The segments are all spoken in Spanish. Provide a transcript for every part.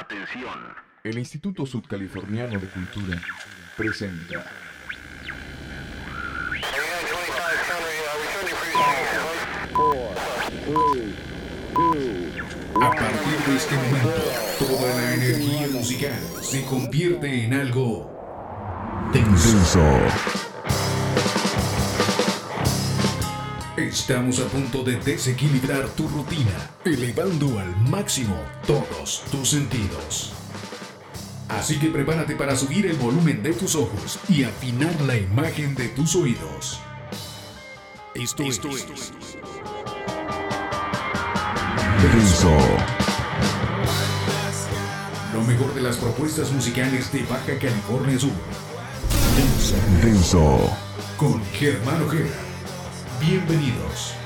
Atención. El Instituto Sudcaliforniano de Cultura presenta A partir de este momento, toda la energía musical se convierte en algo denso. Estamos a punto de desequilibrar tu rutina, elevando al máximo todos tus sentidos. Así que prepárate para subir el volumen de tus ojos y afinar la imagen de tus oídos. Esto, es Denso. lo mejor de las propuestas musicales de Baja California Sur. Denso. con Germán Ojeda. Bienvenidos.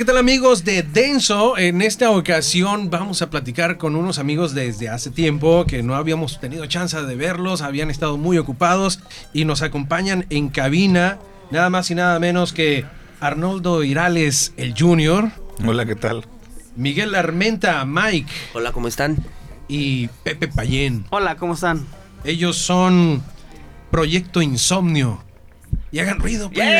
¿Qué tal amigos de Denso? En esta ocasión vamos a platicar con unos amigos desde hace tiempo que no habíamos tenido chance de verlos, habían estado muy ocupados y nos acompañan en cabina nada más y nada menos que Arnoldo Irales, el Junior, Hola, ¿qué tal? Miguel Armenta, Mike Hola, ¿cómo están? y Pepe Payén. Hola, ¿cómo están? Ellos son Proyecto Insomnio. Y hagan ruido, pues.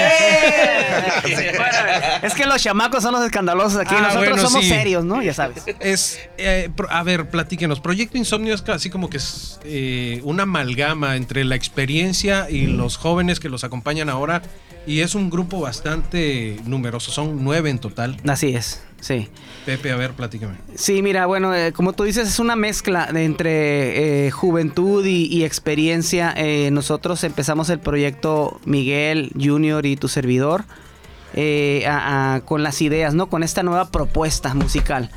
Es que los chamacos son los escandalosos aquí. Ah, Nosotros bueno, somos sí. serios, ¿no? Ya sabes. Es, eh, a ver, platíquenos. Proyecto Insomnio es así como que es eh, una amalgama entre la experiencia y los jóvenes que los acompañan ahora. Y es un grupo bastante numeroso, son nueve en total. Así es, sí. Pepe, a ver, platícame. Sí, mira, bueno, eh, como tú dices, es una mezcla de entre eh, juventud y, y experiencia. Eh, nosotros empezamos el proyecto Miguel, Junior y tu servidor eh, a- a- con las ideas, ¿no? Con esta nueva propuesta musical,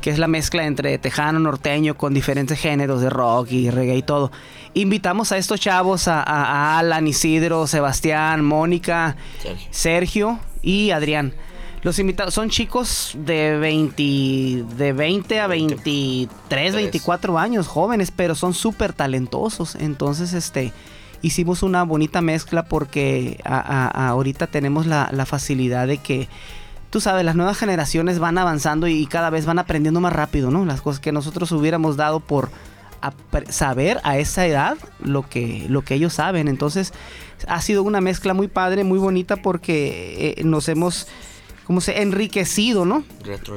que es la mezcla entre tejano, norteño, con diferentes géneros de rock y reggae y todo. Invitamos a estos chavos, a, a- a Alan, Isidro, Sebastián, Mónica, Sergio. Sergio y Adrián. Los invitados son chicos de 20, de 20 a 23, 24 años, jóvenes, pero son súper talentosos. Entonces, este, hicimos una bonita mezcla porque a- a- a- ahorita tenemos la, la facilidad de que, tú sabes, las nuevas generaciones van avanzando y cada vez van aprendiendo más rápido, ¿no? Las cosas que nosotros hubiéramos dado por saber a esa edad lo que, lo que ellos saben. Entonces, ha sido una mezcla muy padre, muy bonita porque eh, nos hemos como se enriquecido, ¿no?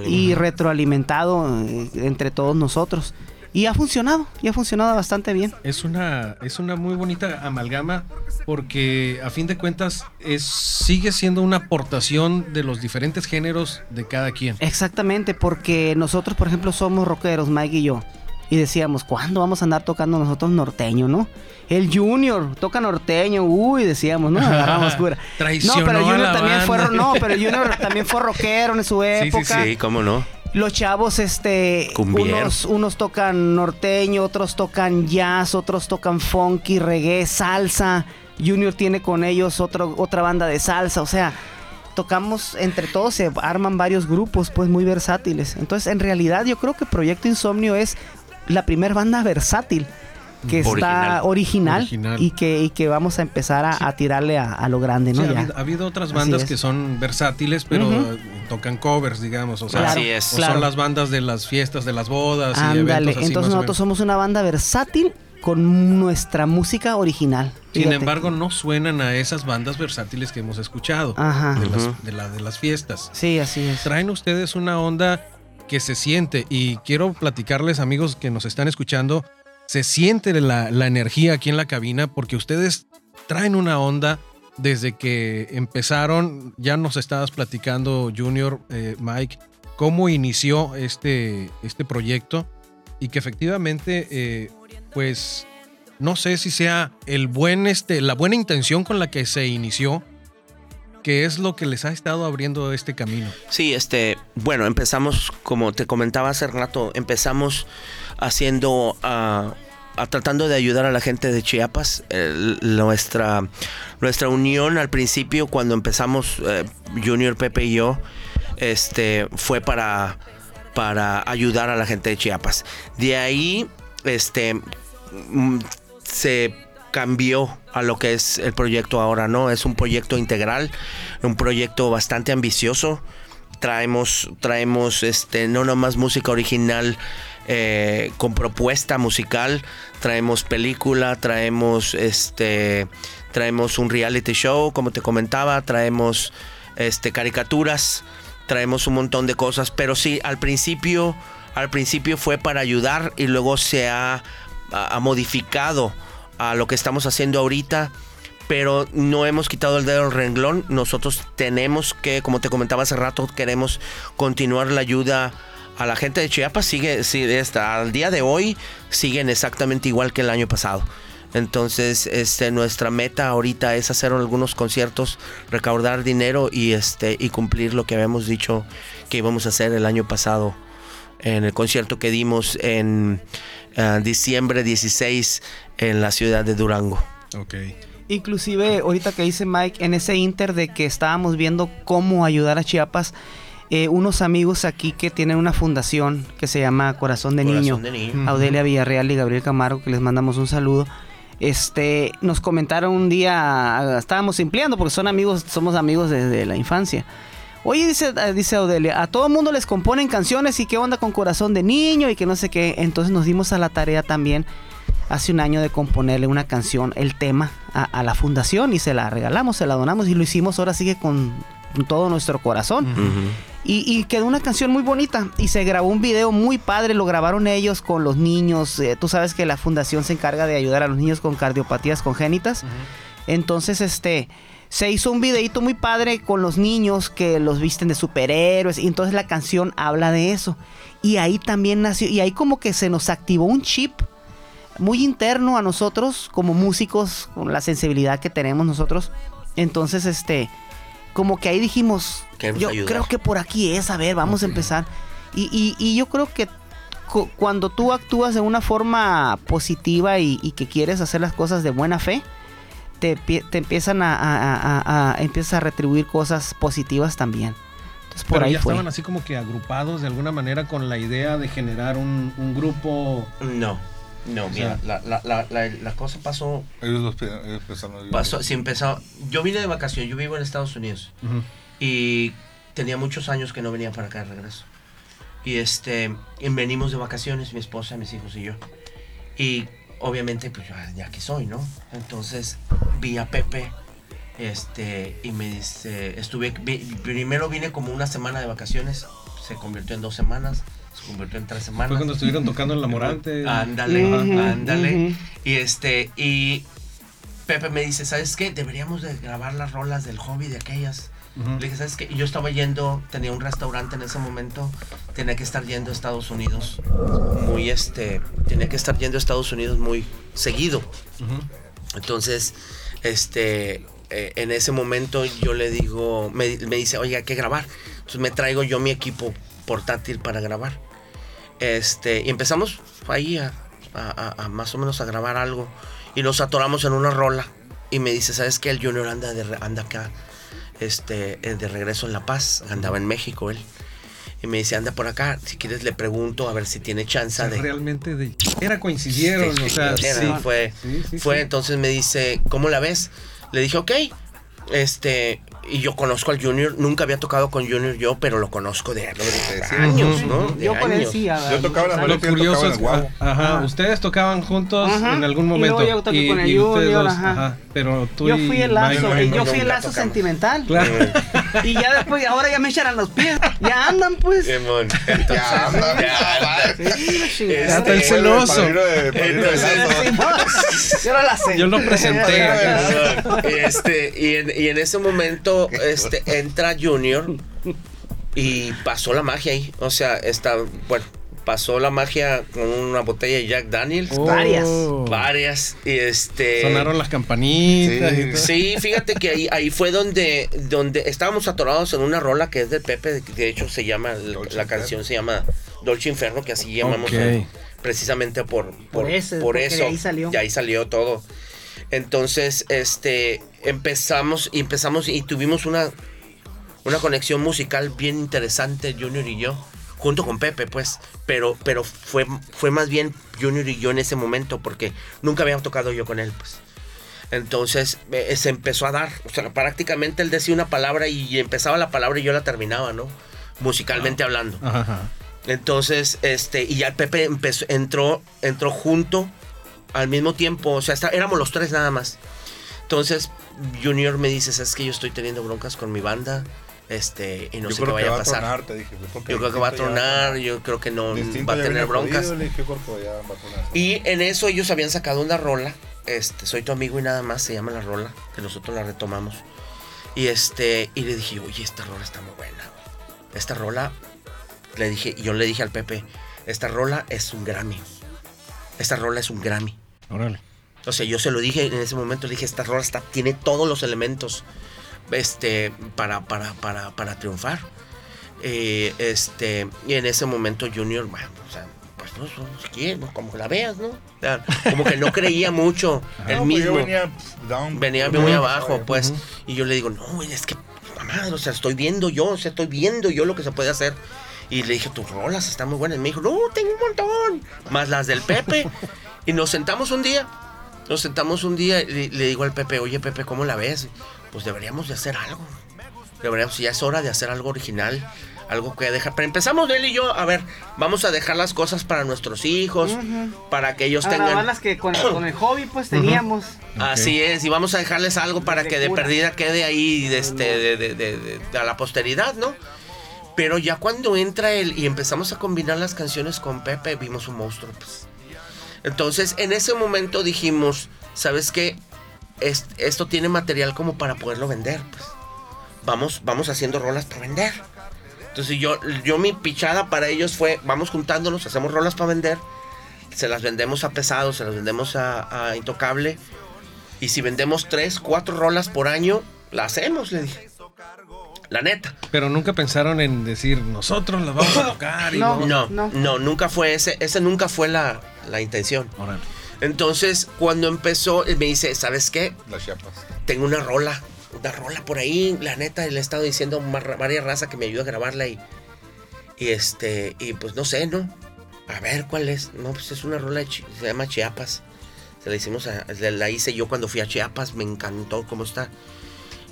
Y retroalimentado eh, entre todos nosotros. Y ha funcionado, y ha funcionado bastante bien. Es una, es una muy bonita amalgama porque a fin de cuentas es, sigue siendo una aportación de los diferentes géneros de cada quien. Exactamente, porque nosotros, por ejemplo, somos rockeros, Mike y yo. Y decíamos, ¿cuándo vamos a andar tocando nosotros norteño, no? El Junior toca norteño, uy, decíamos, ¿no? Agarramos cura. No, pero el Junior también fue, banda. no, pero el Junior también fue rockero en su sí, época. Sí, cómo no. Los chavos, este, unos, unos tocan norteño, otros tocan jazz, otros tocan funky, reggae, salsa. Junior tiene con ellos otro, otra banda de salsa, o sea, tocamos entre todos, se arman varios grupos, pues muy versátiles. Entonces, en realidad, yo creo que Proyecto Insomnio es la primera banda versátil que está original, Original. Y, que, y que vamos a empezar a, a tirarle a, a lo grande, ¿no? Sí, ha, Ya. habido, ha habido otras bandas es. que son versátiles, pero tocan covers, digamos. O sea, Claro, Así es. o claro. son las bandas de las fiestas, de las bodas y Ándale, entonces más o nosotros menos. somos una banda versátil con nuestra música original. Sin Fíjate. embargo, no suenan a esas bandas versátiles que hemos escuchado Ajá. de, las, Ujú. de, la- de las fiestas. Sí, así es. Traen ustedes una onda que se siente. Y quiero platicarles, amigos que nos están escuchando, se siente la, la energía aquí en la cabina porque ustedes traen una onda desde que empezaron, ya nos estabas platicando Junior, eh, Mike, cómo inició este, este proyecto y que efectivamente, eh, pues, no sé si sea el buen, este, la buena intención con la que se inició, que es lo que les ha estado abriendo este camino. Sí, este, bueno, empezamos, como te comentaba hace rato, empezamos haciendo, ah, tratando de ayudar a la gente de Chiapas. Nuestra, nuestra unión al principio, cuando empezamos, eh, Junior, Pepe y yo, este, fue para, para ayudar a la gente de Chiapas. De ahí, este, mm, se cambió a lo que es el proyecto ahora, ¿no? Es un proyecto integral, un proyecto bastante ambicioso. Traemos, traemos, este, no nomás música original eh, con propuesta musical, traemos película, traemos, este, traemos un reality show, como te comentaba, traemos, este, caricaturas, traemos un montón de cosas, pero sí, al principio, al principio fue para ayudar y luego se ha, modificado a lo que estamos haciendo ahorita, pero no hemos quitado el dedo del renglón. Nosotros tenemos que, como te comentaba hace rato, queremos continuar la ayuda a la gente de Chiapas. Sigue, sigue hasta al día de hoy siguen exactamente igual que el año pasado. Entonces, este, nuestra meta ahorita es hacer algunos conciertos, recaudar dinero y este y cumplir lo que habíamos dicho que íbamos a hacer el año pasado en el concierto que dimos en eh, diciembre 16 en la ciudad de Durango. Ok. Inclusive, ahorita que dice Mike, en ese inter de que estábamos viendo cómo ayudar a Chiapas, eh, unos amigos aquí que tienen una fundación que se llama Corazón de Niño, Corazón de niño. Audelia Villarreal y Gabriel Camargo, que les mandamos un saludo. Este, nos comentaron un día, estábamos empleando porque son amigos, somos amigos desde la infancia. Oye, dice, eh, dice Audelia, a todo mundo les componen canciones y qué onda con corazón de niño y que no sé qué. Entonces nos dimos a la tarea también hace un año de componerle una canción, el tema, a, a la fundación y se la regalamos, se la donamos y lo hicimos ahora sigue con, con todo nuestro corazón. Y, y quedó una canción muy bonita y se grabó un video muy padre, lo grabaron ellos con los niños. eh, tú sabes que la fundación se encarga de ayudar a los niños con cardiopatías congénitas. Entonces, este, se hizo un videito muy padre con los niños que los visten de superhéroes y entonces la canción habla de eso. Y ahí también nació, y ahí como que se nos activó un chip muy interno a nosotros como músicos, con la sensibilidad que tenemos nosotros. Entonces, este, como que ahí dijimos, Queremos yo ayudar. creo que por aquí es, a ver, vamos a empezar. Y, y- y yo creo que cu- cuando tú actúas de una forma positiva y, y que quieres hacer las cosas de buena fe, te, te empiezan a, a- a- a- empiezas a retribuir cosas positivas también. Entonces por Pero ahí ya fue. estaban así como que agrupados de alguna manera con la idea de generar un, un grupo. No, no, mira, sea- la, la, la, la, la cosa pasó, Ellos, los, pe- ellos pensaron- pasó, sí empezó, yo vine de vacación, yo vivo en Estados Unidos y tenía muchos años que no venía para acá de regreso. Y este, y venimos de vacaciones, mi esposa, mis hijos y yo. Y obviamente, pues ya, ya que soy, ¿no? Entonces vi a Pepe, este, y me dice, estuve, vi- primero vine como una semana de vacaciones, se convirtió en dos semanas, se convirtió en tres semanas. Fue cuando estuvieron tocando en La Morante. Ándale, ándale. Y este, y Pepe me dice, ¿sabes qué? Deberíamos de grabar las rolas del hobby de aquellas. Ujú. Le dije, ¿sabes qué? Y yo estaba yendo, tenía un restaurante en ese momento, tenía que estar yendo a Estados Unidos. Muy este, tenía que estar yendo a Estados Unidos muy seguido. Entonces, este, eh, en ese momento yo le digo, me, me dice, oye, hay que grabar. Entonces me traigo yo mi equipo portátil para grabar. Este, y empezamos ahí a, a- a- a más o menos a grabar algo. Y nos atoramos en una rola. Y me dice, ¿sabes qué? El Junior anda, de, re- anda acá, este, eh, de regreso en La Paz. Andaba en México él. Y me dice, anda por acá. Si quieres le pregunto a ver si tiene O chance sea, de... realmente de. Era coincidieron, Sí, o sea, era, sí. fue, Sí, sí, fue entonces me dice, ¿cómo la ves? Le dije, ok. Este, y yo conozco al Junior, nunca había tocado con Junior yo, pero lo conozco de, de años, ¿no? De Yo años. sí, a- Yo tocaba la a- Lo Yo tocaba curioso es ajá, Ajá. ustedes tocaban juntos Ajá. en algún Y momento. luego yo toqué con el Junior, ajá. Pero tú Yo y fui el Mike lazo, no. y yo fui el lazo tocamos. sentimental. Claro. Y ya después, ahora ya me echan los pies. Ya andan, pues. Ya, anda. ya anda. Sí, está el Este, celoso. De- de. Yo no la sé. Yo lo presenté. Este, y en, y en ese momento este, entra Junior Y pasó la magia ahí. O sea, está, bueno, pasó la magia con una botella de Jack Daniels. Varias. Oh. Varias. Y este. Sonaron las campanitas y todo. Sí, fíjate que ahí, ahí fue donde, donde estábamos atorados en una rola que es de Pepe, de, de hecho se llama, Dolce la Inferno. canción se llama Dolce Inferno, que así llamamos precisamente por, por, Por ese, por eso. de ahí salió. Y ahí salió todo. Entonces, este, empezamos y empezamos y tuvimos una, una conexión musical bien interesante, Junior y yo, junto con Pepe, pues, pero, pero fue, fue más bien Junior y yo en ese momento, porque nunca había tocado yo con él, pues. Entonces eh, se empezó a dar, o sea, prácticamente él decía una palabra y empezaba la palabra y yo la terminaba, ¿no? Musicalmente hablando. Ajá. Entonces, este, y ya Pepe empezó, entró, entró junto al mismo tiempo, o sea, está- éramos los tres nada más. Entonces, Junior me dice, es que yo estoy teniendo broncas con mi banda, este, y no yo sé qué creo que vaya va a a pasar. tronar, te dije. porque yo creo que va a tronar, yo creo que no va a tener broncas. jodido, dije, "Corpo, ya va a tronar". Y en eso ellos habían sacado una rola, este, soy tu amigo y nada más, se llama la rola, que nosotros la retomamos. Y este, y le dije, oye, esta rola está muy buena. Esta rola, le dije, yo le dije al Pepe, esta rola es un Grammy. Esta rola es un Grammy. Órale. O sea, yo se lo dije en ese momento, le dije, esta rola está, tiene todos los elementos este, para, para, para, para triunfar. Eh, este, y en ese momento Junior, bueno, o sea, pues, pues, pues, pues, como que la veas, ¿no? Como que no creía mucho No, él pues, mismo. venía pff, down. Venía Ujú. muy abajo, pues. Y yo le digo, no, es que, mamá, o sea, estoy viendo yo, o sea, estoy viendo yo lo que se puede hacer. Y le dije, tus rolas están muy buenas. Y me dijo, no, tengo un montón. Más las del Pepe. y nos sentamos un día. Nos sentamos un día y le digo al Pepe, oye, Pepe, ¿cómo la ves? Pues deberíamos de hacer algo. Deberíamos, ya es hora de hacer algo original. Algo que dejar. Pero empezamos él y yo, a ver, vamos a dejar las cosas para nuestros hijos. Para que ellos A tengan... las que con, con el hobby pues teníamos. Así es, y vamos a dejarles algo para De que de perdida quede ahí de este, de, de- de- de- de a la posteridad, ¿no? Pero ya cuando entra él y empezamos a combinar las canciones con Pepe, vimos un monstruo. Pues. Entonces, en ese momento dijimos, ¿sabes qué? Es- esto tiene material como para poderlo vender. Pues. Vamos, vamos haciendo rolas para vender. Entonces yo, yo mi pichada para ellos fue, vamos juntándonos, hacemos rolas para vender, se las vendemos a pesado, se las vendemos a, a intocable. Y si vendemos tres, cuatro rolas por año, la hacemos, le dije. La neta. Pero nunca pensaron en decir, nosotros las vamos a tocar y No. vamos- No, no. no, nunca fue ese, ese nunca fue la, la intención. Órale. Entonces, cuando empezó, me dice, ¿sabes qué? Las chapas. Tengo una rola, una rola por ahí, la neta, le he estado diciendo a Mar- María Raza que me ayude a grabarla y, y este, y pues no sé, ¿no? A ver, ¿cuál es? No, pues es una rola, se llama Chiapas. Se la hicimos, a- la hice yo cuando fui a Chiapas, me encantó cómo está.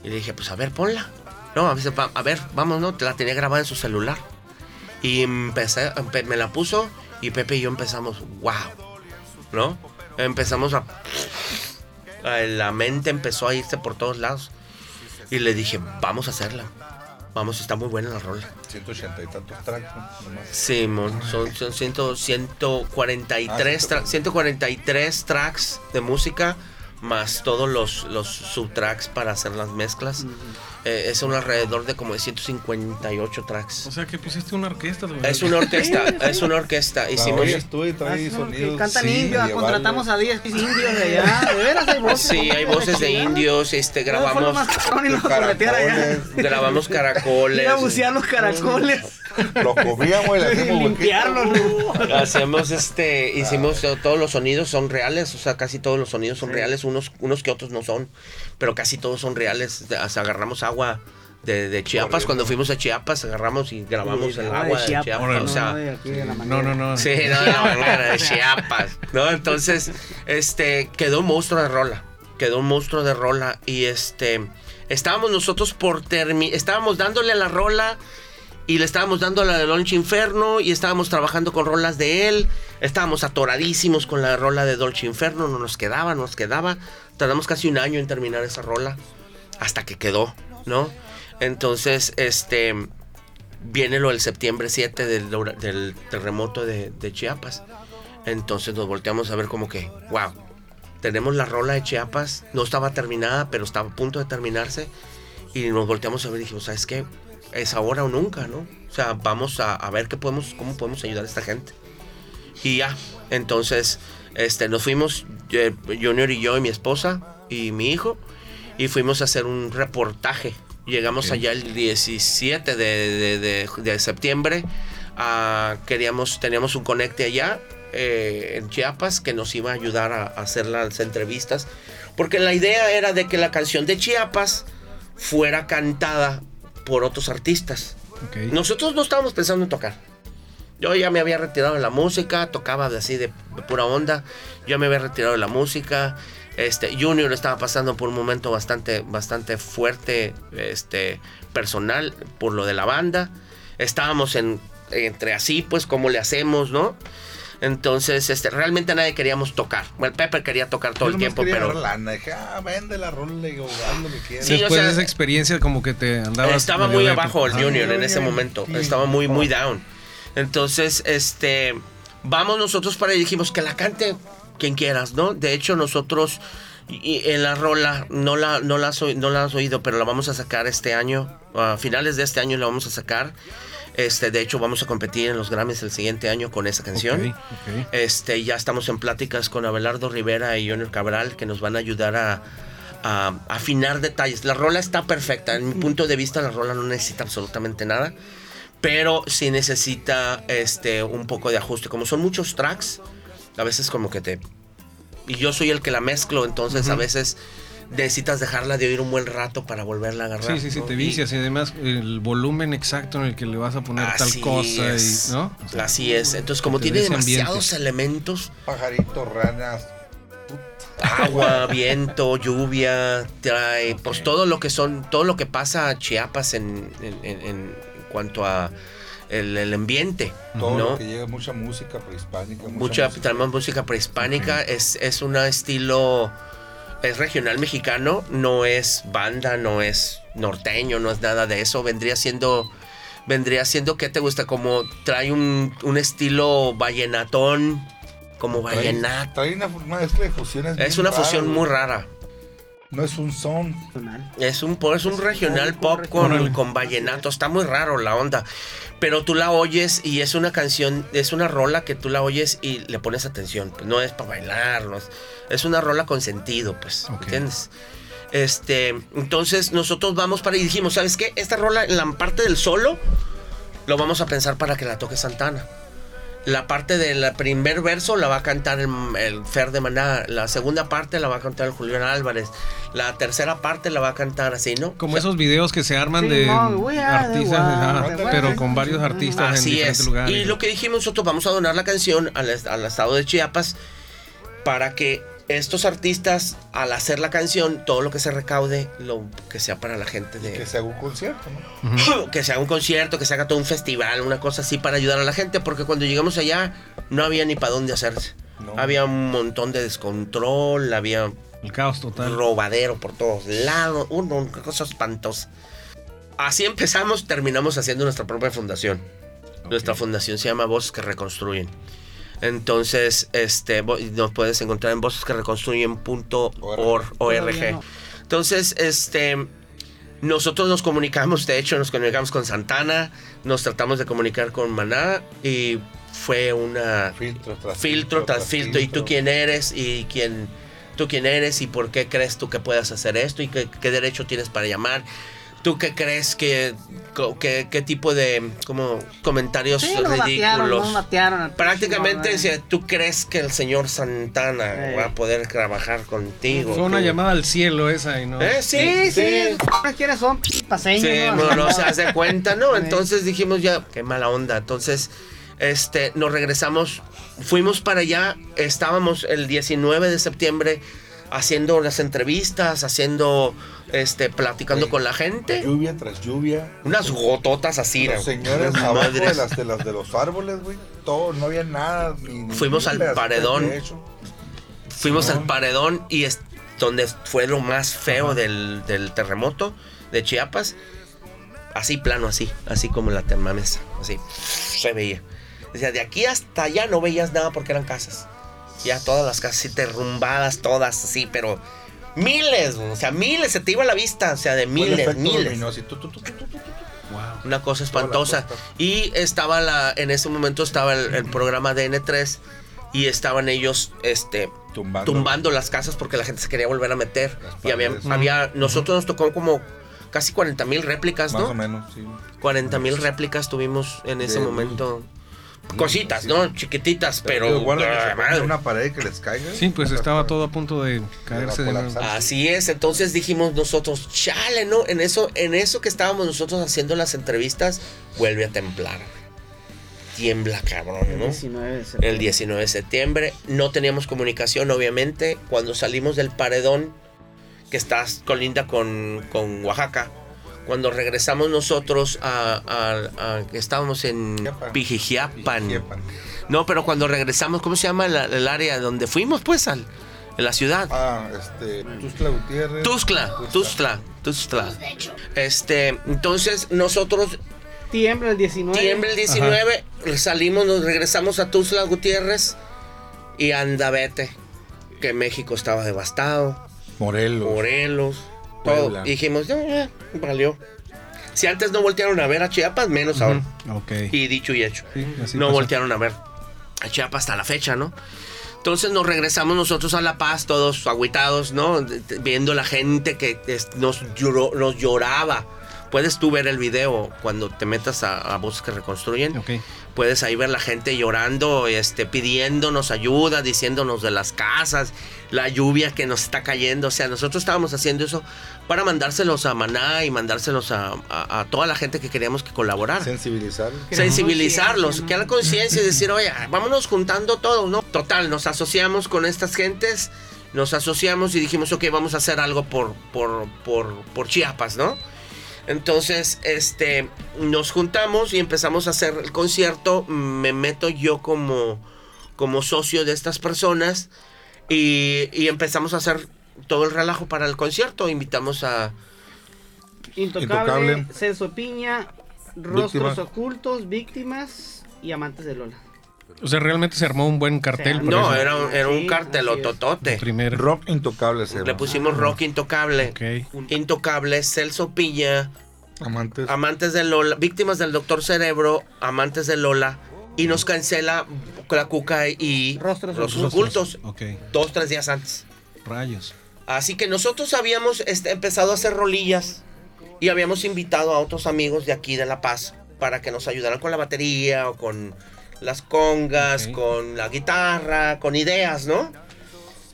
Y le dije, pues a ver, ponla. No, a, veces, a ver, vamos, ¿no? Te la tenía grabada en su celular. Y empecé, empe- me la puso y Pepe y yo empezamos, wow, ¿no? Empezamos a... a- La mente empezó a irse por todos lados. Y le dije, vamos a hacerla. Vamos, está muy buena la rola. 180 y tantos tracks. Nomás. Simón, son, son ciento- 143, Ah, tra- 143 tracks de música, más todos los, los subtracks para hacer las mezclas. Eh, es un alrededor de como de 158 tracks. O sea que pusiste una orquesta. Es una orquesta, es una orquesta. Hicimos, tú y trae Ah, no, sonidos. cantan sí, indios, medievales. contratamos a 10 indios de allá. De veras hay voces. sí, hay voces de indios, este, grabamos, allá. Caracoles. grabamos caracoles. Ir a bucear los caracoles. Los comíamos y le huequito. limpiarlos. Hacemos este, hicimos to- todos los sonidos son reales, o sea, casi todos los sonidos son reales, unos, unos que otros no son, pero casi todos son reales. De- O sea, agarramos agua de, de Chiapas, Corriendo. cuando fuimos a Chiapas, agarramos y grabamos el agua de Chiapas, Chiapas. Órale. o sea, no, de aquí de la No, no, no. Sí, no, de la manera de Chiapas. ¿no? Entonces, este, quedó un monstruo de rola. Quedó un monstruo de rola. Y este, estábamos nosotros por terminar, estábamos dándole a la rola y le estábamos dando la de Dolce Inferno y estábamos trabajando con rolas de él. Estábamos atoradísimos con la rola de Dolce Inferno, no nos quedaba, no nos quedaba. Tardamos casi un año en terminar esa rola hasta que quedó, ¿no? Entonces, este, viene lo del septiembre 7 del, terremoto de, de Chiapas. Entonces nos volteamos a ver como que, wow, tenemos la rola de Chiapas, no estaba terminada, pero estaba a punto de terminarse. Y nos volteamos a ver y dijimos, ¿sabes qué? Es ahora o nunca, ¿no? O sea, vamos a, a ver qué podemos, cómo podemos ayudar a esta gente. Y ya, entonces, este, nos fuimos, eh, Junior y yo y mi esposa y mi hijo, y fuimos a hacer un reportaje. Llegamos allá el 17 de, de- de- de septiembre. queríamos, teníamos un conecte allá eh, en Chiapas que nos iba a ayudar a, a hacer las entrevistas. Porque la idea era de que la canción de Chiapas fuera cantada por otros artistas. Ok. Nosotros no estábamos pensando en tocar. Yo ya me había retirado de la música, tocaba de así de, de pura onda. Yo me había retirado de la música. Este, Junior estaba pasando por un momento bastante, bastante fuerte, este, personal, por lo de la banda. Estábamos en, entre así, pues, cómo le hacemos, ¿no? Entonces, este, realmente nadie queríamos tocar. Bueno, Pepper quería tocar todo Yo el tiempo, pero lana. Dije, ah, vende la rola, le digo, haz lo que quieras. Sí, o Después sea, de esa experiencia como que te andabas... estaba muy abajo el. Junior en ese momento. sí. Estaba muy, muy down. Entonces, este, vamos nosotros para ahí. Dijimos que la cante quien quieras, ¿no? De hecho, nosotros y- y en la rola no la, no, la has, no la has oído, pero la vamos a sacar este año. A finales de este año la vamos a sacar. Este, de hecho, vamos a competir en los Grammys el siguiente año con esa canción. Este, ya estamos en pláticas con Abelardo Rivera y Junior Cabral que nos van a ayudar a, a afinar detalles. La rola está perfecta. En mi punto de vista, la rola no necesita absolutamente nada. Pero sí necesita este, un poco de ajuste. Como son muchos tracks, a veces como que te... Y yo soy el que la mezclo, entonces a veces necesitas dejarla de oír un buen rato para volverla a agarrar. Sí, sí, sí, ¿no? te vicias y además el volumen exacto en el que le vas a poner tal cosa es. y, ¿no? O sea, Así es. Entonces, como tiene ambiente. demasiados elementos, Pajaritos, ranas. agua, viento, lluvia, trae, pues todo lo que son, todo lo que pasa a Chiapas en, en- en- en cuanto a el, el ambiente, Todo ¿no? lo que llega, mucha música prehispánica. Mucha, Mucha, música. música prehispánica, es, es un estilo, es regional mexicano, no es banda, no es norteño, no es nada de eso, vendría siendo, vendría siendo, ¿qué te gusta? Como trae un, un estilo vallenatón, como vallenato. Trae una, una mezcla de fusiones. Es una rara, fusión güey. muy rara. No es un son. Es un, es un regional pop con, con vallenato. Está muy raro la onda. Pero tú la oyes y es una canción, es una rola que tú la oyes y le pones atención. Pues no es para bailar, no es, es una rola con sentido, pues. ¿Entiendes? Este, entonces nosotros vamos para y dijimos, ¿sabes qué? Esta rola en la parte del solo lo vamos a pensar para que la toque Santana. La parte del primer verso la va a cantar el, el Fer de Maná. La segunda parte la va a cantar el Julián Álvarez. La tercera parte la va a cantar así, ¿no? Como O sea, esos videos que se arman Sí, de no, artistas, pero con varios artistas en Así diferentes es. lugares. Y lo que dijimos nosotros, vamos a donar la canción al, al estado de Chiapas para que estos artistas, al hacer la canción, todo lo que se recaude, lo que sea para la gente de, Que se haga un concierto, ¿no? que se haga un concierto, que se haga todo un festival, una cosa así para ayudar a la gente, porque cuando llegamos allá no había ni para dónde hacerse. No. Había un montón de descontrol, había El caos total. robadero por todos lados, una una cosa espantosa. Así empezamos, terminamos haciendo nuestra propia fundación. Nuestra fundación se llama Voces que Reconstruyen. Entonces, este, nos puedes encontrar en vocesquereconstruyen.org. Entonces, este, nosotros nos comunicamos, de hecho, nos comunicamos con Santana, nos tratamos de comunicar con Maná y fue una Filtro tras filtro tras filtro. Y tú quién eres y quién tú quién eres y por qué crees tú que puedas hacer esto y qué, qué derecho tienes para llamar tú qué crees que qué, qué tipo de como comentarios Sí, nos batearon, ridículos nos batearon al prácticamente si tú crees que el señor Santana Eh. va a poder trabajar contigo Fue una Tú- llamada al cielo esa y no. ¿Eh? Sí, sí, esos ¿quiénes son? Paseños. Sí, no, no se hace cuenta, ¿no? Sí. Entonces dijimos ya, qué mala onda. Entonces, este, nos regresamos, fuimos para allá, estábamos el 19 de septiembre haciendo las entrevistas, haciendo, este, platicando Sí. con la gente. Lluvia tras lluvia. Unas gototas así, Los señores de las, de las de los árboles, güey. Todo, no había nada. ni- Fuimos al paredón. Fuimos No. al paredón y es donde fue lo más feo del, del terremoto de Chiapas. Así plano, así, así como la termamesa, así se veía. Decía, de aquí hasta allá no veías nada porque eran casas. Ya todas las casas así derrumbadas, todas así, pero miles, o sea, miles, se te iba la vista, o sea, de miles, miles. Una cosa espantosa. Y estaba la, en ese momento estaba el, el programa de N3 y estaban ellos, este, Tumbando. tumbando las casas porque la gente se quería volver a meter. Y había, había nosotros nos tocó como casi 40 mil réplicas, Más ¿no? o menos, sí. 40 mil réplicas tuvimos en ese De- momento. Cositas, ¿no? Chiquititas, pero... igual que ah, una pared que les caiga. Sí, pues estaba todo a punto de caerse de nuevo. Así es, entonces dijimos nosotros, chale, ¿no? En eso, en eso que estábamos nosotros haciendo las entrevistas, vuelve a temblar. Tiembla, cabrón, ¿no? 19 de septiembre. El 19 de septiembre. No teníamos comunicación, obviamente. Cuando salimos del paredón, que está colinda con, con Oaxaca, cuando regresamos nosotros a, a- a- que estábamos en Pijijiapan. No, pero cuando regresamos, ¿cómo se llama la- el área donde fuimos, pues, al, en la ciudad? Ah, este. Tuxtla Gutiérrez. Tuzla, Tuzla, Tuzla. Este, entonces nosotros, Tiembla el 19. tiembla el 19, salimos, nos regresamos a Tuzla Gutiérrez y anda vete, que México estaba devastado, Morelos. Morelos, todo. Y dijimos, ya, ya, valió. Si antes no voltearon a ver a Chiapas, menos ahora. Y dicho y hecho. Sí, no pasó. voltearon a ver a Chiapas hasta la fecha, ¿no? Entonces nos regresamos nosotros a La Paz, todos agüitados, ¿no? Viendo la gente que nos, lloró- nos lloraba. Puedes tú ver el video cuando te metas a, a Voces que Reconstruyen. Ok. Puedes ahí ver la gente llorando, este, pidiéndonos ayuda, diciéndonos de las casas, la lluvia que nos está cayendo. O sea, nosotros estábamos haciendo eso para mandárselos a Maná y mandárselos a, a- a toda la gente que queríamos que colaborara Sensibilizar. sensibilizarlos, que la conciencia y decir, oye, vámonos juntando todos, ¿no? Total, nos asociamos con estas gentes, nos asociamos y dijimos, ok, vamos a hacer algo por, por, por, por Chiapas, ¿no? Entonces, este, nos juntamos y empezamos a hacer el concierto, me meto yo como, como socio de estas personas y, y empezamos a hacer todo el relajo para el concierto, invitamos a... Intocable, Intocable. Celso Piña, Rostros Víctimas. Ocultos, Víctimas y Amantes de Lola. O sea, realmente se armó un buen cartel. Por No, eso. era, un- era un Sí, cartelototote. Primer. Rock intocable se Le llama. pusimos rock intocable. Ok. Intocable, Celso Piña, Amantes. amantes de Lola, víctimas del Doctor Cerebro, amantes de Lola. Y nos cancela la cuca y Rostros ocultos. Ok. Dos, tres días antes. Rayos. Así que nosotros habíamos este, empezado a hacer rolillas y habíamos invitado a otros amigos de aquí de La Paz para que nos ayudaran con la batería o con las congas, con la guitarra, con ideas, ¿no?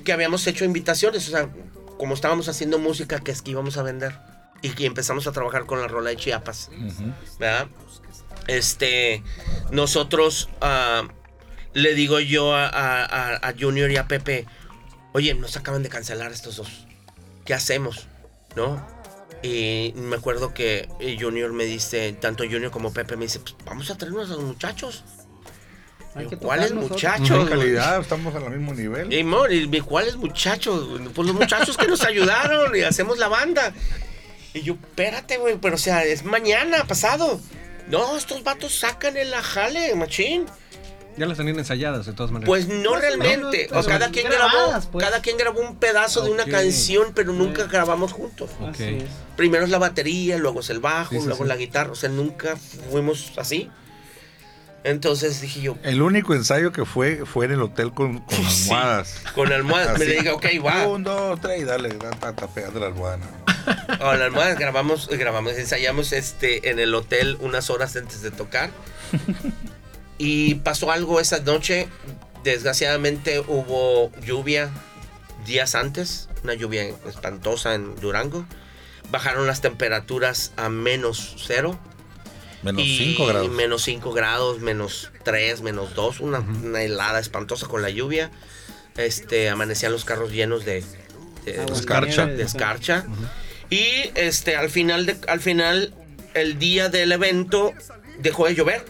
Que habíamos hecho invitaciones, o sea, como estábamos haciendo música, que es que íbamos a vender. Y que empezamos a trabajar con la rola de Chiapas. ¿verdad? Este, nosotros ah, le digo yo a, a- a- Junior y a Pepe, oye, nos acaban de cancelar estos dos. ¿Qué hacemos? ¿No? Y me acuerdo que Junior me dice, tanto Junior como Pepe me dice, pues vamos a traernos a los muchachos. ¿Cuáles muchachos? En calidad, estamos al mismo nivel. Y, y ¿cuáles muchachos? Pues los muchachos que nos ayudaron y hacemos la banda. Y yo, espérate, güey, pero o sea, es mañana, pasado. No, estos vatos sacan el ajale, machín. Ya las tenían ensayadas de todas maneras. Pues no o realmente. menos, O pero cada quien grabadas, grabó, pues. cada quien grabó un pedazo de una canción, pero nunca grabamos juntos. Primero es la batería, luego es el bajo, Sí, sí, luego sí. la guitarra. O sea, nunca fuimos así. Entonces dije yo, El único ensayo que fue fue en el hotel con, con Sí. almohadas. con almohadas, me le digo, ok, va. Un, dos, tres, y dale, da, da, da, pegando la almohada. Con la almohada grabamos, grabamos, ensayamos este en el hotel unas horas antes de tocar. Y pasó algo esa noche. Desgraciadamente hubo lluvia días antes, una lluvia espantosa en Durango. Bajaron las temperaturas a menos cero. Menos y 5 grados. Menos 5 grados, menos 3, menos 2. Una, una helada espantosa con la lluvia. Este, amanecían los carros llenos de, de- Agua, Escarcha. de escarcha. Y este, al final, de, al final, el día del evento dejó de llover.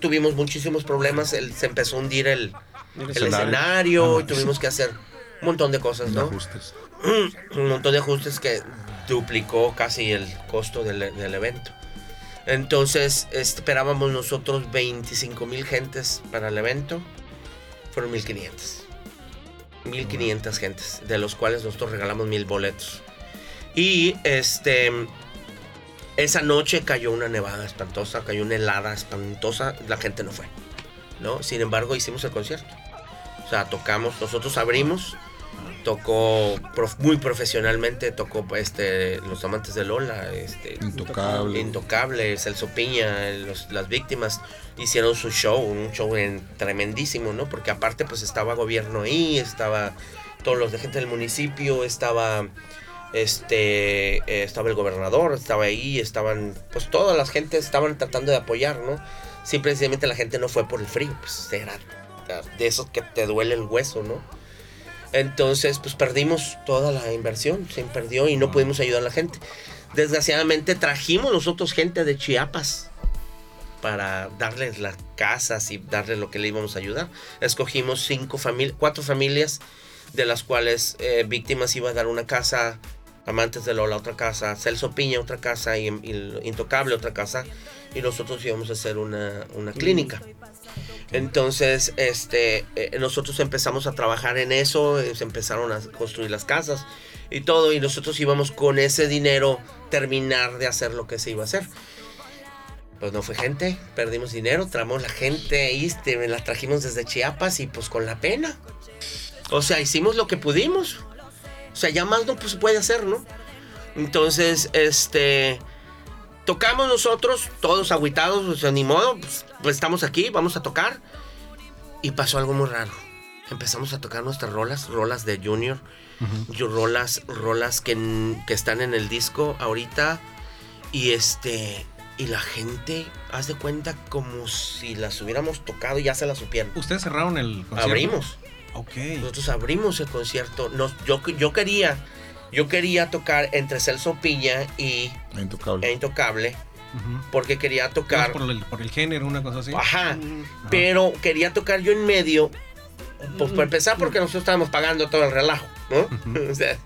Tuvimos muchísimos problemas. el- se empezó a hundir el, el escenario. escenario y tuvimos que hacer un montón de cosas, ¿no? ajustes. un montón de ajustes que duplicó casi el costo del, del evento. Entonces esperábamos nosotros 25 mil gentes para el evento. Fueron 1500. 1500 gentes, de los cuales nosotros regalamos mil boletos. Y este Esa noche cayó una nevada espantosa, cayó una helada espantosa, la gente no fue, ¿no? Sin embargo, hicimos el concierto. O sea, tocamos, nosotros abrimos, tocó prof- muy profesionalmente, tocó este, Los Amantes de Lola, este, Intocable. Intocable, Celso Piña, los- las víctimas hicieron su show, un show en- tremendísimo, ¿no? Porque aparte pues estaba gobierno ahí, estaba todos los de gente del municipio, estaba este eh, estaba el gobernador, estaba ahí, estaban pues todas las gente estaban tratando de apoyar, ¿no? Simplemente la gente no fue por el frío, pues era de esos que te duele el hueso, ¿no? Entonces, pues perdimos toda la inversión, se perdió y no pudimos ayudar a la gente. Desgraciadamente trajimos nosotros gente de Chiapas para darles las casas y darles lo que le íbamos a ayudar. Escogimos cinco familias, cuatro familias, de las cuales eh, víctimas iba a dar una casa, amantes de Lola otra casa, Celso Piña otra casa y, y Intocable otra casa y nosotros íbamos a hacer una, una clínica. Entonces, este, eh, nosotros empezamos a trabajar en eso, eh, se empezaron a construir las casas y todo, y nosotros íbamos con ese dinero terminar de hacer lo que se iba a hacer. Pues no fue gente, perdimos dinero, traemos la gente ahí, este, la trajimos desde Chiapas y pues con la pena. O sea, hicimos lo que pudimos. O sea, ya más no pues, puede hacer, ¿no? Entonces, este, tocamos nosotros, todos agüitados, o sea, ni modo, pues, pues estamos aquí, vamos a tocar. Y pasó algo muy raro. Empezamos a tocar nuestras rolas, rolas de Junior, rolas, rolas que, que están en el disco ahorita. Y este, y la gente, haz de cuenta como si las hubiéramos tocado y ya se las supieron. ¿Ustedes cerraron el concierto? Abrimos. Ok. Nosotros abrimos el concierto. Nos, yo, yo quería, yo quería tocar entre Celso Piña y Intocable. e Intocable, Porque quería tocar. Por el, por el género, una cosa así. Ajá. Pero quería tocar yo en medio. Pues para empezar, porque nosotros estábamos pagando todo el relajo, ¿no? O sea,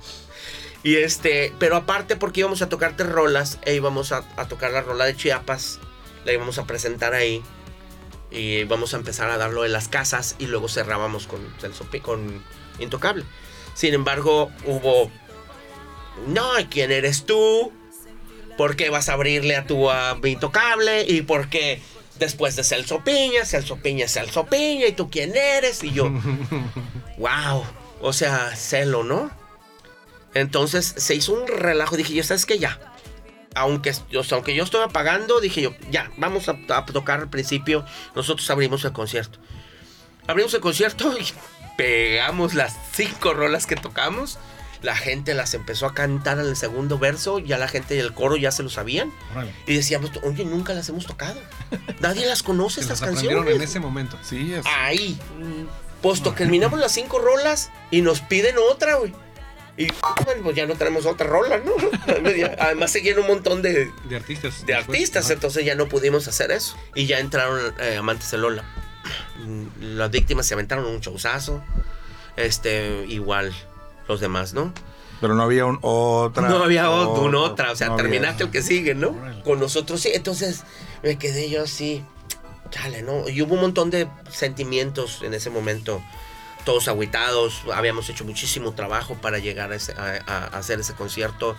y este, pero aparte porque íbamos a tocar tres rolas e íbamos a, a tocar la rola de Chiapas, la íbamos a presentar ahí y vamos a empezar a darlo en las casas y luego cerrábamos con con Intocable. Sin embargo, hubo no, ¿y ¿quién eres tú? ¿Por qué vas a abrirle a tu a Intocable? ¿Y por qué después de Celso Piña, Celso Piña, Celso Piña? ¿Y tú quién eres? Y yo, wow, o sea, celo, ¿no? Entonces se hizo un relajo. Dije, yo, ¿sabes qué? Ya. Aunque, yo, aunque yo estoy pagando, dije yo, ya, vamos a, a tocar al principio. Nosotros abrimos el concierto. Abrimos el concierto y pegamos las cinco rolas que tocamos. La gente las empezó a cantar en el segundo verso. Ya la gente del coro ya se lo sabían. Órale. Y decíamos, oye, nunca las hemos tocado. Nadie las conoce las estas aprendieron canciones. en ese momento. Sí, es. Ahí. Pues to- terminamos las cinco rolas y nos piden otra, güey. Y pues ya no tenemos otra rola, ¿no? Además seguían un montón de, De artistas. de artistas, Ajá. entonces ya no pudimos hacer eso. Y ya entraron eh, amantes de Lola. Mm, Las víctimas se aventaron un showzazo. Este, igual los demás, ¿no? Pero no había un otra. No había ot- otra, una otra, o sea, no había. terminaste el que sigue, ¿no? Con nosotros sí, entonces me quedé yo así, chale, ¿no? Y hubo un montón de sentimientos en ese momento, todos agüitados, habíamos hecho muchísimo trabajo para llegar a, ese- a- a hacer ese concierto.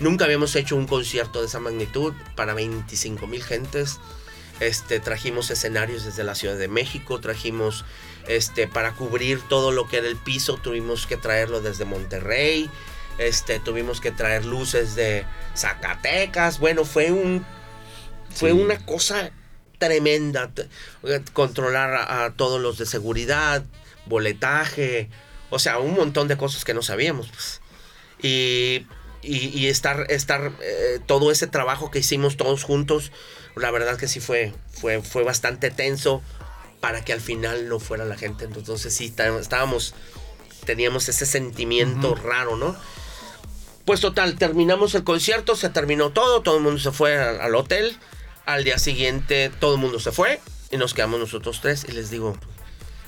Nunca habíamos hecho un concierto de esa magnitud para 25 mil gentes. Este, trajimos escenarios desde la Ciudad de México, trajimos este, para cubrir todo lo que era el piso, tuvimos que traerlo desde Monterrey, este, tuvimos que traer luces de Zacatecas, bueno, fue un fue Sí. una cosa tremenda eh, controlar a, a todos los de seguridad, boletaje, o sea, un montón de cosas que no sabíamos. pues. Y, y- y estar, estar eh, todo ese trabajo que hicimos todos juntos, la verdad que sí fue, fue, fue bastante tenso para que al final no fuera la gente. Entonces sí, tá- estábamos, teníamos ese sentimiento raro, ¿no? Pues total, terminamos el concierto, se terminó todo, todo el mundo se fue al, al hotel. Al día siguiente todo el mundo se fue y nos quedamos nosotros tres y les digo,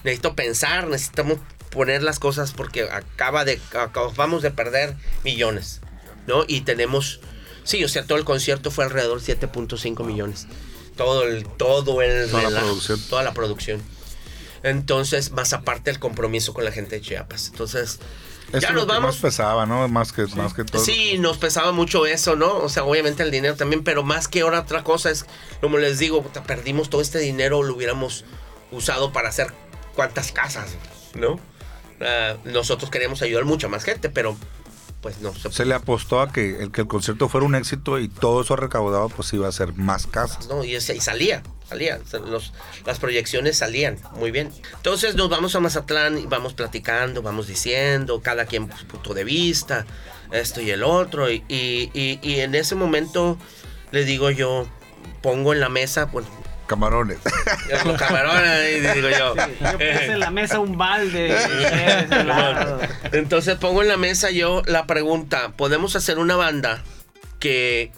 necesito pensar, necesitamos poner las cosas porque acaba de, acabamos de perder millones, ¿no? Y tenemos, sí, o sea, todo el concierto fue alrededor de 7.5 millones. Todo el, todo el Toda la producción. Toda la producción. Entonces, más aparte el compromiso con la gente de Chiapas. Entonces, Eso ya nos vamos. más pesaba, ¿no? Más que, más que todo. Sí, nos pesaba mucho eso, ¿no? O sea, obviamente el dinero también, pero más que ahora otra cosa es, como les digo, perdimos todo este dinero, lo hubiéramos usado para hacer cuántas casas, ¿no? Nosotros queríamos ayudar mucha más gente, pero pues no se Se le apostó a que el, que el concierto fuera un éxito y todo eso recaudado pues iba a ser más casas. ¿no? Y, ese- y salía, salía. Los- las proyecciones salían muy bien. Entonces nos vamos a Mazatlán y vamos platicando, vamos diciendo, cada quien punto de vista, esto y el otro. Y, y- y- en ese momento le digo yo, pongo en la mesa, bueno, Camarones. con camarones, y digo yo. Yo puse en la mesa un balde. Entonces pongo en la mesa yo la pregunta, ¿podemos hacer una banda que,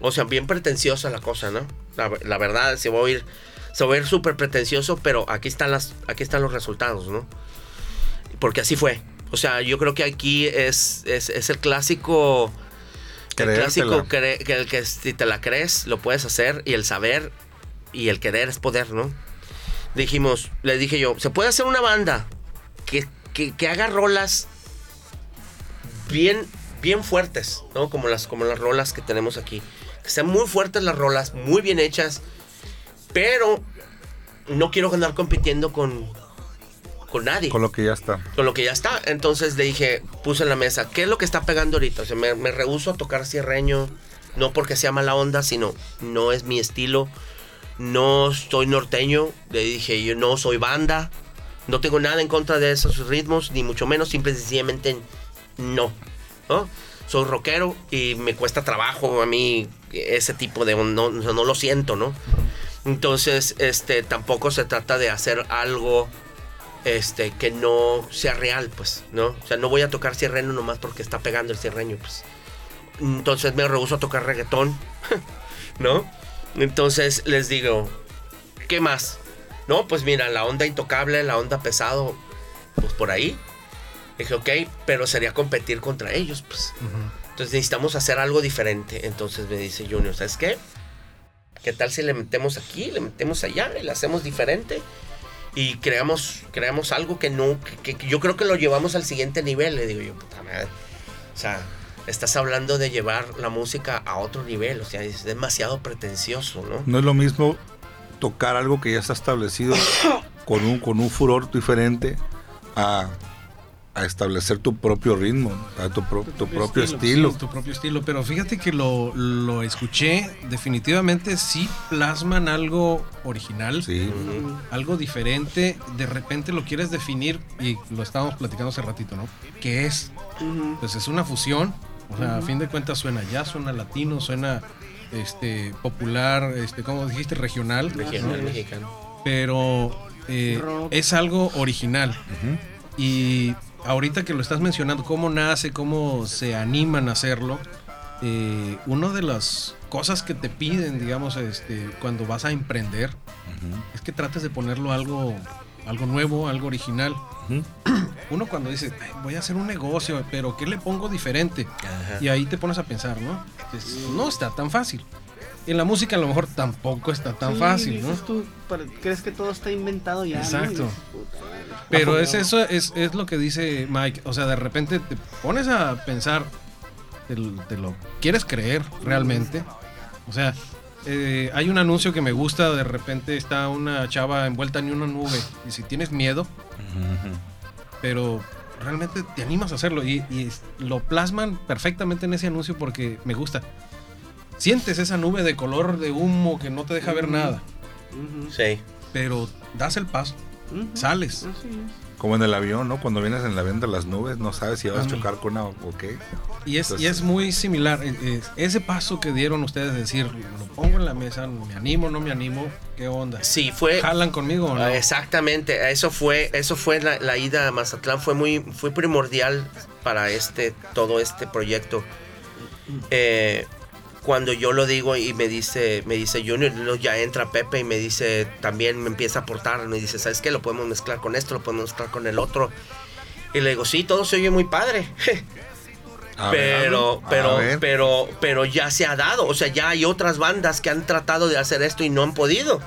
o sea, bien pretenciosa la cosa, ¿no? La, la verdad, se va a oír, se va a oír súper pretencioso, pero aquí están, las, aquí están los resultados, ¿no? Porque así fue. O sea, yo creo que aquí es, es, es el clásico... El Creértela. clásico que, el que si te la crees, lo puedes hacer y el saber y el querer es poder, ¿no? Dijimos, le dije yo, se puede hacer una banda que, que, que haga rolas bien, bien fuertes, ¿no? Como las, como las rolas que tenemos aquí. Que sean muy fuertes las rolas, muy bien hechas, pero no quiero andar compitiendo con, con nadie Con lo que ya está. con lo que ya está. Entonces le dije, puse en la mesa, ¿qué es lo que está pegando ahorita? O sea, me, me rehúso a tocar cierreño, no porque sea mala onda, sino no es mi estilo. No soy norteño, le dije, yo no soy banda, no tengo nada en contra de esos ritmos, ni mucho menos, simple y sencillamente no. ¿no? Soy rockero y me cuesta trabajo a mí ese tipo de... No, no, lo siento, ¿no? Entonces, este, tampoco se trata de hacer algo este, que no sea real, pues, ¿no? O sea, no voy a tocar cierreño nomás porque está pegando el cierreño, pues. Entonces me rehuso a tocar reggaetón, ¿no? Entonces les digo, ¿qué más? No, pues mira, la onda intocable, la onda pesado, pues por ahí. Dije, ok, pero sería competir contra ellos, pues. Entonces necesitamos hacer algo diferente. Entonces me dice Junior, ¿sabes qué? ¿Qué tal si le metemos aquí, le metemos allá y le hacemos diferente? Y creamos, creamos algo que no, que, que yo creo que lo llevamos al siguiente nivel. Le digo yo, puta madre. O sea, estás hablando de llevar la música a otro nivel. O sea, es demasiado pretencioso, ¿no? No es lo mismo tocar algo que ya está establecido con un, con un furor diferente a, a establecer tu propio ritmo, a tu, pro- tu propio estilo. sí, tu propio estilo. Pero fíjate que lo, lo escuché, definitivamente sí plasman algo original, Sí. algo diferente. De repente lo quieres definir y lo estábamos platicando hace ratito, ¿no? ¿Qué es? Pues es una fusión. O sea, a fin de cuentas suena jazz, suena latino, suena este popular, este, como dijiste, regional. Regional ¿no? mexicano. pero eh, es algo original. Y ahorita que lo estás mencionando, cómo nace, cómo se animan a hacerlo, eh, una de las cosas que te piden, digamos, este, cuando vas a emprender, es que trates de ponerlo algo, algo nuevo, algo original. Uno cuando dice, "Ay, voy a hacer un negocio, pero ¿qué le pongo diferente? Ajá. Y ahí te pones a pensar, ¿no? Pues, no está tan fácil. En la música a lo mejor tampoco está tan Sí, fácil, ¿no? tú, pero crees que todo está inventado ya. Exacto. Dices. Pero es eso, es, es lo que dice Mike. O sea, de repente te pones a pensar, te, lo- te lo quieres creer realmente. O sea, eh, hay un anuncio que me gusta, de repente está una chava envuelta en una nube. Y si tienes miedo, pero realmente te animas a hacerlo. Y, lo plasman perfectamente en ese anuncio porque me gusta. Sientes esa nube de color de humo que no te deja ver nada. Sí. Pero das el paso, sales. Así es. Como en el avión, ¿no? Cuando vienes en el avión de las nubes, no sabes si vas a chocar con una o qué. Y es, y es muy similar. eh, eh, ese paso que dieron ustedes de decir, lo pongo en la mesa, me animo, no me animo, ¿qué onda? Sí, fue. ¿Jalan conmigo o no? Ah, Exactamente, eso fue, eso fue la, la ida a Mazatlán, fue muy, fue primordial para este, todo este proyecto. Eh, cuando yo lo digo y me dice, me dice Junior, ya entra Pepe y me dice, también me empieza a aportar, me dice, ¿sabes qué? Lo podemos mezclar con esto, lo podemos mezclar con el otro. Y le digo, sí, todo se oye muy padre. A pero, pero, ver. pero, pero ya se ha dado. O sea, ya hay otras bandas que han tratado de hacer esto y no han podido.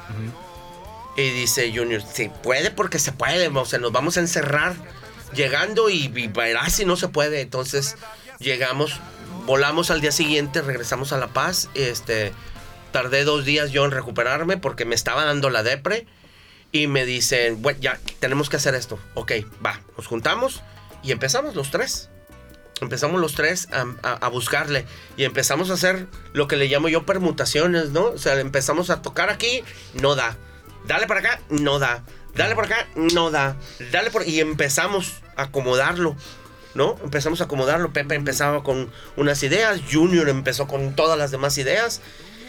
Y dice Junior, se puede porque se puede, o sea, nos vamos a encerrar llegando y, y verás si no se puede. Entonces llegamos, volamos al día siguiente, regresamos a La Paz. Este, tardé dos días yo en recuperarme porque me estaba dando la depre. Y me dicen, bueno, ya, tenemos que hacer esto. Ok, va, nos juntamos y empezamos los tres. Empezamos los tres a, a- buscarle y empezamos a hacer lo que le llamo yo permutaciones, ¿no? O sea, empezamos a tocar aquí, no da. Dale para acá, no da. Dale por acá, no da. Dale por... Y empezamos a acomodarlo, ¿no? Empezamos a acomodarlo. Pepe empezaba con unas ideas, Junior empezó con todas las demás ideas.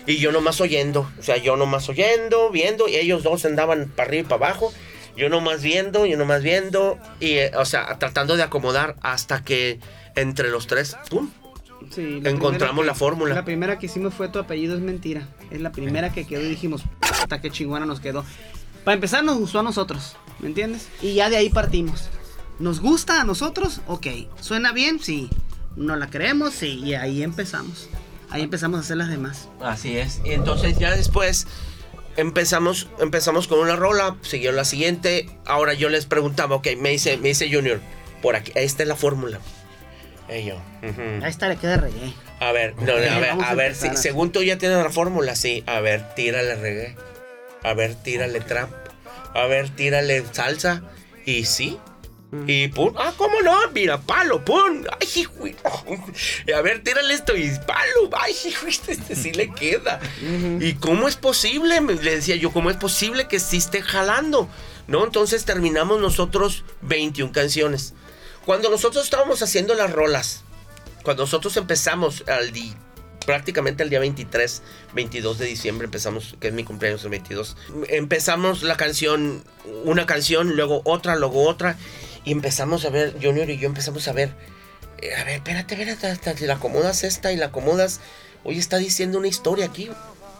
Y yo nomás oyendo, o sea, yo nomás oyendo, viendo, y ellos dos andaban para arriba y para abajo. Yo nomás viendo, yo nomás viendo, y, eh, o sea, tratando de acomodar hasta que entre los tres, ¡pum! Sí, la Encontramos que- la fórmula. La primera que hicimos fue tu apellido es mentira. Es la primera que quedó y dijimos, hasta qué chingona nos quedó. Para empezar nos gustó a nosotros, ¿me entiendes? Y ya de ahí partimos. ¿Nos gusta a nosotros? Ok. ¿Suena bien? Sí. ¿No la creemos? Sí. Y ahí empezamos. Ahí empezamos a hacer las demás. Así es. Y entonces ya después empezamos, empezamos con una rola, siguió la siguiente. Ahora yo les preguntaba, ok, me dice, me dice Junior, por aquí, esta es la fórmula. Y yo. A esta le queda reggae. A ver, no, a ver, a a ver, si- según tú ya tienes la fórmula, sí. A ver, tírale reggae. A ver, tírale trap. A ver, tírale salsa. Y sí. Y pum, ah, ¿cómo no? Mira, palo, pum. Ay, hijo. Y A ver, tírale esto y palo. Ay, hijo, este sí le queda. ¿Y cómo es posible? Me- Le decía yo, ¿cómo es posible que sí esté jalando? ¿No? Entonces terminamos nosotros 21 canciones. Cuando nosotros estábamos haciendo las rolas, cuando nosotros empezamos al prácticamente el día 23, 22 de diciembre empezamos, que es mi cumpleaños el 22, empezamos la canción, una canción, luego otra, luego otra, y empezamos a ver, Junior y yo empezamos a ver, eh, a ver, espérate, espérate, hasta si la acomodas esta y la acomodas, oye, está diciendo una historia aquí.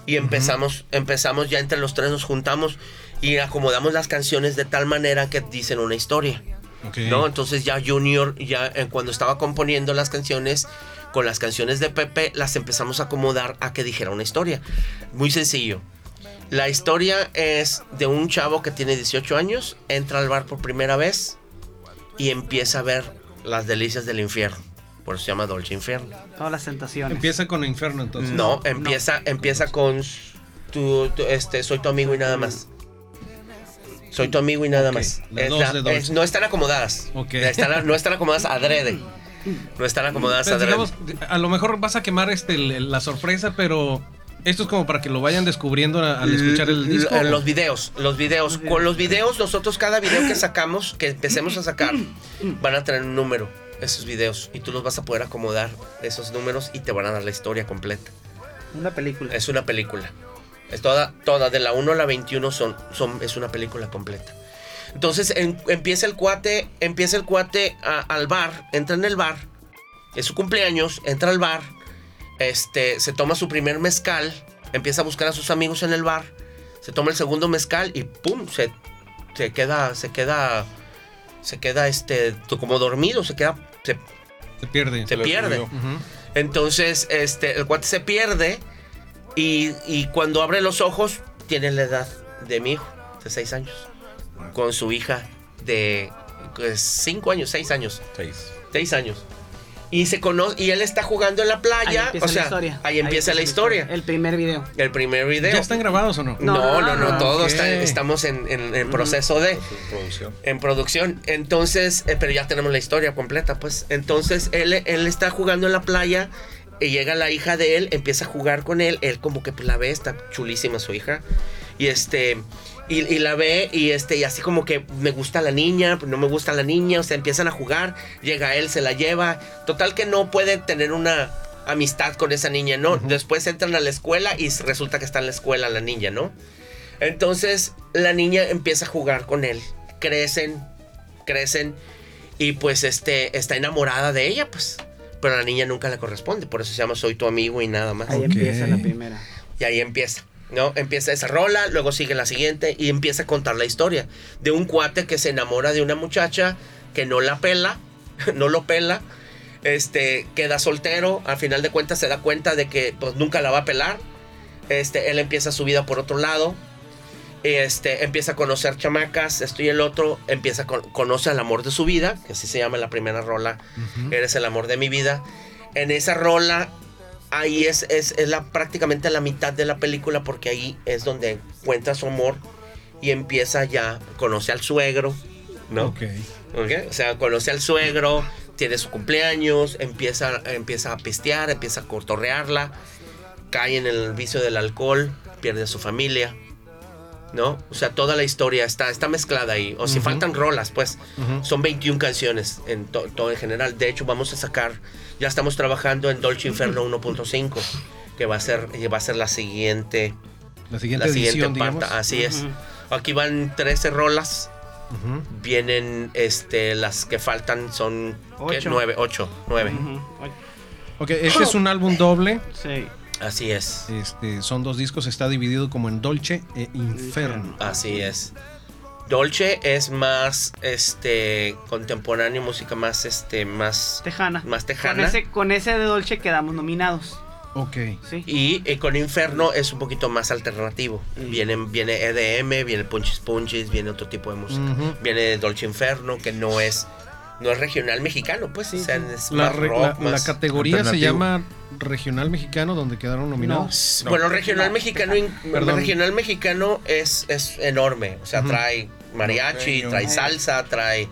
Y empezamos, empezamos ya entre los tres nos juntamos y acomodamos las canciones de tal manera que dicen una historia. Ok. ¿no? Entonces ya Junior, ya eh, cuando estaba componiendo las canciones, con las canciones de Pepe, las empezamos a acomodar a que dijera una historia. Muy sencillo. La historia es de un chavo que tiene 18 años, entra al bar por primera vez y empieza a ver las delicias del infierno. Por eso se llama Dolce Infierno. Todas las tentaciones. Empieza con Inferno entonces. No, empieza, empieza con tu, tu- este, soy tu amigo y nada más. Soy tu amigo y nada más. Es la- es- no están acomodadas. Ok. Están- no están acomodadas adrede. No están acomodadas Pues, adrede. digamos, a lo mejor vas a quemar este, el- la sorpresa, pero esto es como para que lo vayan descubriendo al escuchar el disco. l- Los videos, los videos. Con los videos, nosotros cada video que sacamos, que empecemos a sacar, van a tener un número, esos videos. Y tú los vas a poder acomodar, esos números, y te van a dar la historia completa. Una película. Es una película. Es toda, toda, de la 1 a la 21 son, son, es una película completa. Entonces en- empieza el cuate, empieza el cuate a- al bar, entra en el bar, es su cumpleaños, entra al bar, este, se toma su primer mezcal, empieza a buscar a sus amigos en el bar, se toma el segundo mezcal y pum, se, se queda, se queda, se queda este, como dormido, se queda, se, Se pierde. se pierde. Entonces, este, el cuate se pierde y, y cuando abre los ojos, tiene la edad de mi hijo, de 6 años, con su hija de 5 años, 6 años, Seis. 6 años. Y se conoce, y él está jugando en la Ahí playa, empieza o sea, la historia. ahí empieza la historia. El primer video. El primer video. ¿Ya están grabados o no? No, no, no, No, no, todo ok. está- estamos en, en- en proceso de Producción. en producción. Entonces, eh, pero ya tenemos la historia completa, pues. Entonces, él, él está jugando en la playa y llega la hija de él, empieza a jugar con él. Él como que pues, la ve, está chulísima su hija. Y este... Y, y la ve y este y así como que me gusta la niña, no me gusta la niña, o sea, empiezan a jugar, llega él, se la lleva, total que no puede tener una amistad con esa niña, ¿no? Después entran a la escuela y resulta que está en la escuela la niña, ¿no? Entonces la niña empieza a jugar con él. Crecen, crecen y pues este está enamorada de ella, pues. Pero la niña nunca le corresponde, por eso se llama Soy tu amigo y nada más. Ahí empieza la primera. Y ahí empieza. ¿No? Empieza esa rola, luego sigue la siguiente y empieza a contar la historia de un cuate que se enamora de una muchacha que no la pela, no lo pela, este, queda soltero, al final de cuentas se da cuenta de que pues nunca la va a pelar, este, él empieza su vida por otro lado Este, empieza a conocer chamacas, esto y el otro, empieza a con- conoce al amor de su vida, que así se llama la primera rola, Eres el amor de mi vida. En esa rola, ahí es, es, es la, prácticamente la mitad de la película, porque ahí es donde encuentra su amor y empieza ya, conoce al suegro, ¿no? Ok. O sea, conoce al suegro, tiene su cumpleaños, empieza, empieza a pistear, empieza a cortorrearla, cae en el vicio del alcohol, pierde a su familia, ¿no? O sea, toda la historia está, está mezclada ahí. O si faltan rolas, pues son 21 canciones en to- todo en general. De hecho, vamos a sacar, ya estamos trabajando en Dolce Inferno 1.5, que va a ser, que va a ser la siguiente, La siguiente la siguiente edición, parte. digamos. Así es. Aquí van 13 rolas Ujú. vienen este las que faltan son ¿qué? Ocho. nueve ocho nueve Ok, este es un álbum doble. Sí. así es Este, son dos discos, está dividido como en Dolce e Inferno. así es Dolce es más este contemporáneo música más este más Tejana. más Con tejana ese, con ese de Dolce quedamos nominados. Ok. Sí. y eh, con Inferno es un poquito más alternativo viene viene EDM viene Punchis Punchis viene otro tipo de música Ujú. viene Dolce Inferno que no es no es regional mexicano pues o sea, es La, más rock, la- la más- categoría se llama Regional Mexicano, donde quedaron nominados. Bueno, regional mexicano, Perdón. regional mexicano es, es enorme. O sea, trae mariachi, Norteño. trae salsa, trae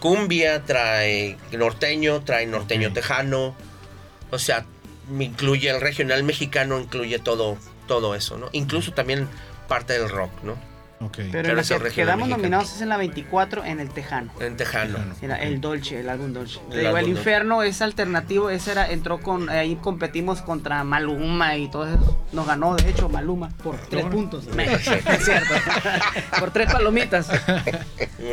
cumbia, trae norteño, trae norteño tejano. O sea, me incluye el regional mexicano, incluye todo, todo eso, ¿no? Incluso también parte del rock, ¿no? Ok. Pero, Pero en la que quedamos nominados es en la 24 en el Tejano. En tejano. Era el Dolce, el álbum Dolce. El digo, el Dolce. Inferno es alternativo, ese era, entró con, ahí competimos contra Maluma y todo eso. Nos ganó, de hecho, Maluma por tres Ahora. puntos. Es cierto. por tres palomitas.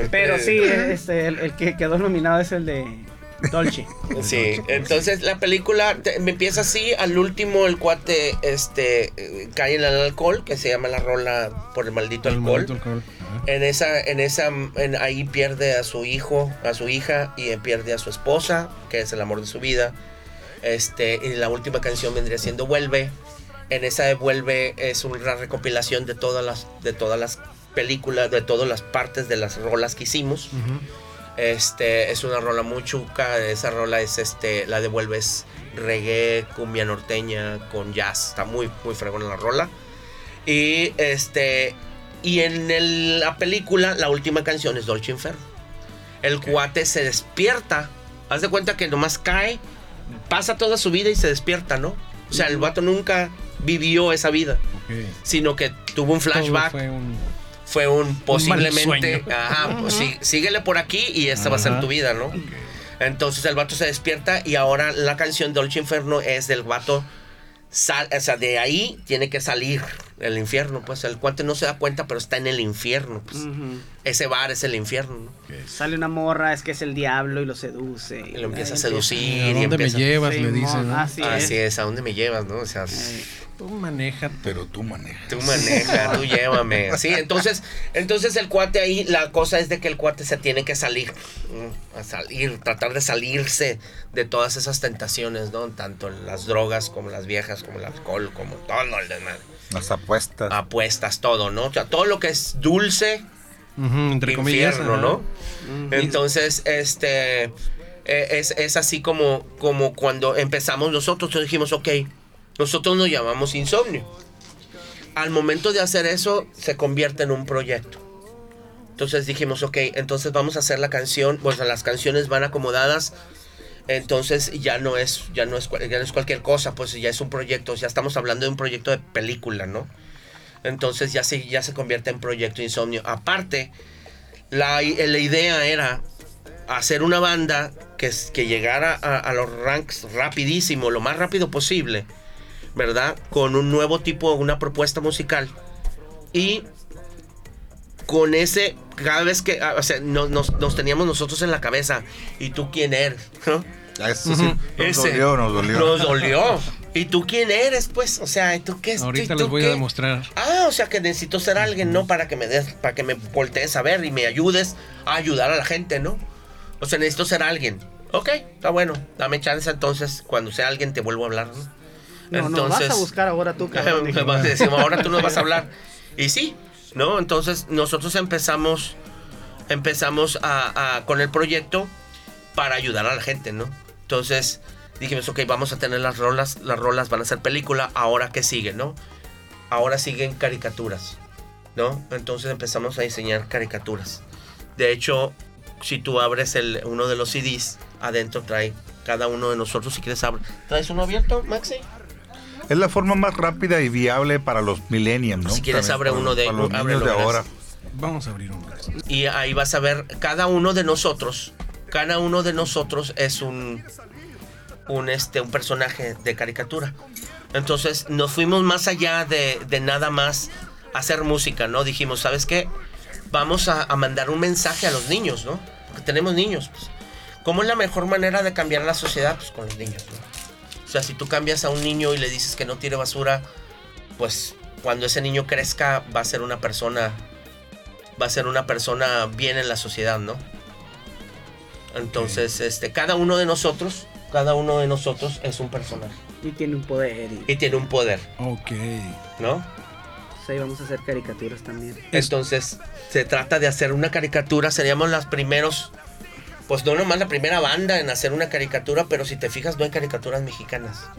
Pero sí, este, el, el que quedó nominado es el de Dolce. Sí, entonces la película te- me empieza así, al último el cuate este cae en el alcohol, que se llama la rola por el maldito El alcohol. maldito alcohol. Ajá. En esa, en esa, en ahí pierde a su hijo, a su hija y pierde a su esposa, que es el amor de su vida. Este, y la última canción vendría siendo Vuelve. En esa de Vuelve es una recopilación de todas las, de todas las películas, de todas las partes de las rolas que hicimos. Ujú. Este, es una rola muy chuca. Esa rola es este, la de Vuelve es reggae, cumbia norteña con jazz. Está muy, muy fregona la rola. Y este, y en el- la película, la última canción es Dolce Inferno. El cuate se despierta. Haz de cuenta que nomás cae, pasa toda su vida y se despierta, ¿no? O sea, el vato nunca vivió esa vida, sino que tuvo un Todo flashback. fue un- Fue un posiblemente. sueño. Ajá, pues sí, síguele por aquí y esta va a ser tu vida, ¿no? Entonces el vato se despierta y ahora la canción Dolce Inferno es del vato. Sal, o sea, de ahí tiene que salir el infierno. Pues el cuate no se da cuenta, pero está en el infierno. Pues. Ese bar es el infierno, ¿no? Sale una morra, es que es el diablo y lo seduce. Y lo empieza a seducir. ¿A y dónde me llevas? Sí, le dice, mon, ¿no? así Así es. es, ¿a dónde me llevas, no? O sea, Eh, Tú maneja. Pero tú manejas. Tú maneja, tú llévame. Sí, entonces, entonces el cuate ahí, la cosa es de que el cuate se tiene que salir, ¿no? a salir, tratar de salirse de todas esas tentaciones, ¿no? Tanto las drogas como las viejas, como el alcohol, como todo el demás. Las apuestas. Apuestas, todo, ¿no? O sea, todo lo que es dulce, Ujú, entre comillas. infierno. ¿no? Entonces, este, eh, es, es así como, como cuando empezamos nosotros, nosotros dijimos, ok, nosotros nos llamamos insomnio. Al momento de hacer eso, se convierte en un proyecto. Entonces dijimos, ok, entonces vamos a hacer la canción, pues las canciones van acomodadas. Entonces ya no es, ya no es, ya no es cualquier cosa, pues ya es un proyecto, ya estamos hablando de un proyecto de película, ¿no? Entonces ya se, ya se convierte en proyecto insomnio. Aparte, la, la idea era hacer una banda que, que llegara a, a los ranks rapidísimo, lo más rápido posible, ¿verdad? Con un nuevo tipo, una propuesta musical. Y con ese, cada vez que, ah, o sea, nos, nos- nos teníamos nosotros en la cabeza, ¿y tú quién eres? ¿No? Ah, Eso sí. Nos Ese. dolió, nos dolió. Nos dolió. ¿Y tú quién eres? Pues, o sea, ¿y tú qué? Ahorita ¿Y les voy a demostrar. Ah, o sea que necesito ser alguien, ¿no? Para que me des, para que me voltees a ver y me ayudes a ayudar a la gente, ¿no? O sea, necesito ser alguien. Ok, está bueno. Dame chance entonces. Cuando sea alguien te vuelvo a hablar, ¿no? No, no, vas a buscar ahora tú, cabrón. ahora tú nos vas a hablar. Y sí, ¿no? Entonces nosotros empezamos, empezamos a, con el proyecto para ayudar a la gente, ¿no? Entonces dijimos, ok, vamos a tener las rolas, las rolas van a ser película, ahora qué sigue, ¿no? Ahora siguen caricaturas, ¿no? Entonces empezamos a diseñar caricaturas. De hecho, si tú abres el, uno de los CDs, adentro trae cada uno de nosotros, si quieres abre. ¿Traes uno abierto, Maxi? Es la forma más rápida y viable para los millennials, ¿no? Si quieres, También abre para- uno de- para los ábrelo, niños de ahora. Vamos a abrir un brazo. Y ahí vas a ver, cada uno de nosotros, cada uno de nosotros es un, un, este, un personaje de caricatura. Entonces nos fuimos más allá de, de nada más hacer música, ¿no? Dijimos, ¿sabes qué? Vamos a, a mandar un mensaje a los niños, ¿no? Porque tenemos niños. Pues. ¿Cómo es la mejor manera de cambiar la sociedad? Pues con los niños, ¿no? O sea, si tú cambias a un niño y le dices que no tire basura, pues cuando ese niño crezca va a ser una persona va a ser una persona bien en la sociedad, ¿no? Entonces, este, cada uno de nosotros, cada uno de nosotros es un personaje Y tiene un poder. Y, y tiene un poder, Ok. ¿no? pues ahí vamos a hacer caricaturas también. Entonces, se trata de hacer una caricatura, seríamos los primeros, pues no nomás la primera banda en hacer una caricatura, pero si te fijas, no hay caricaturas mexicanas,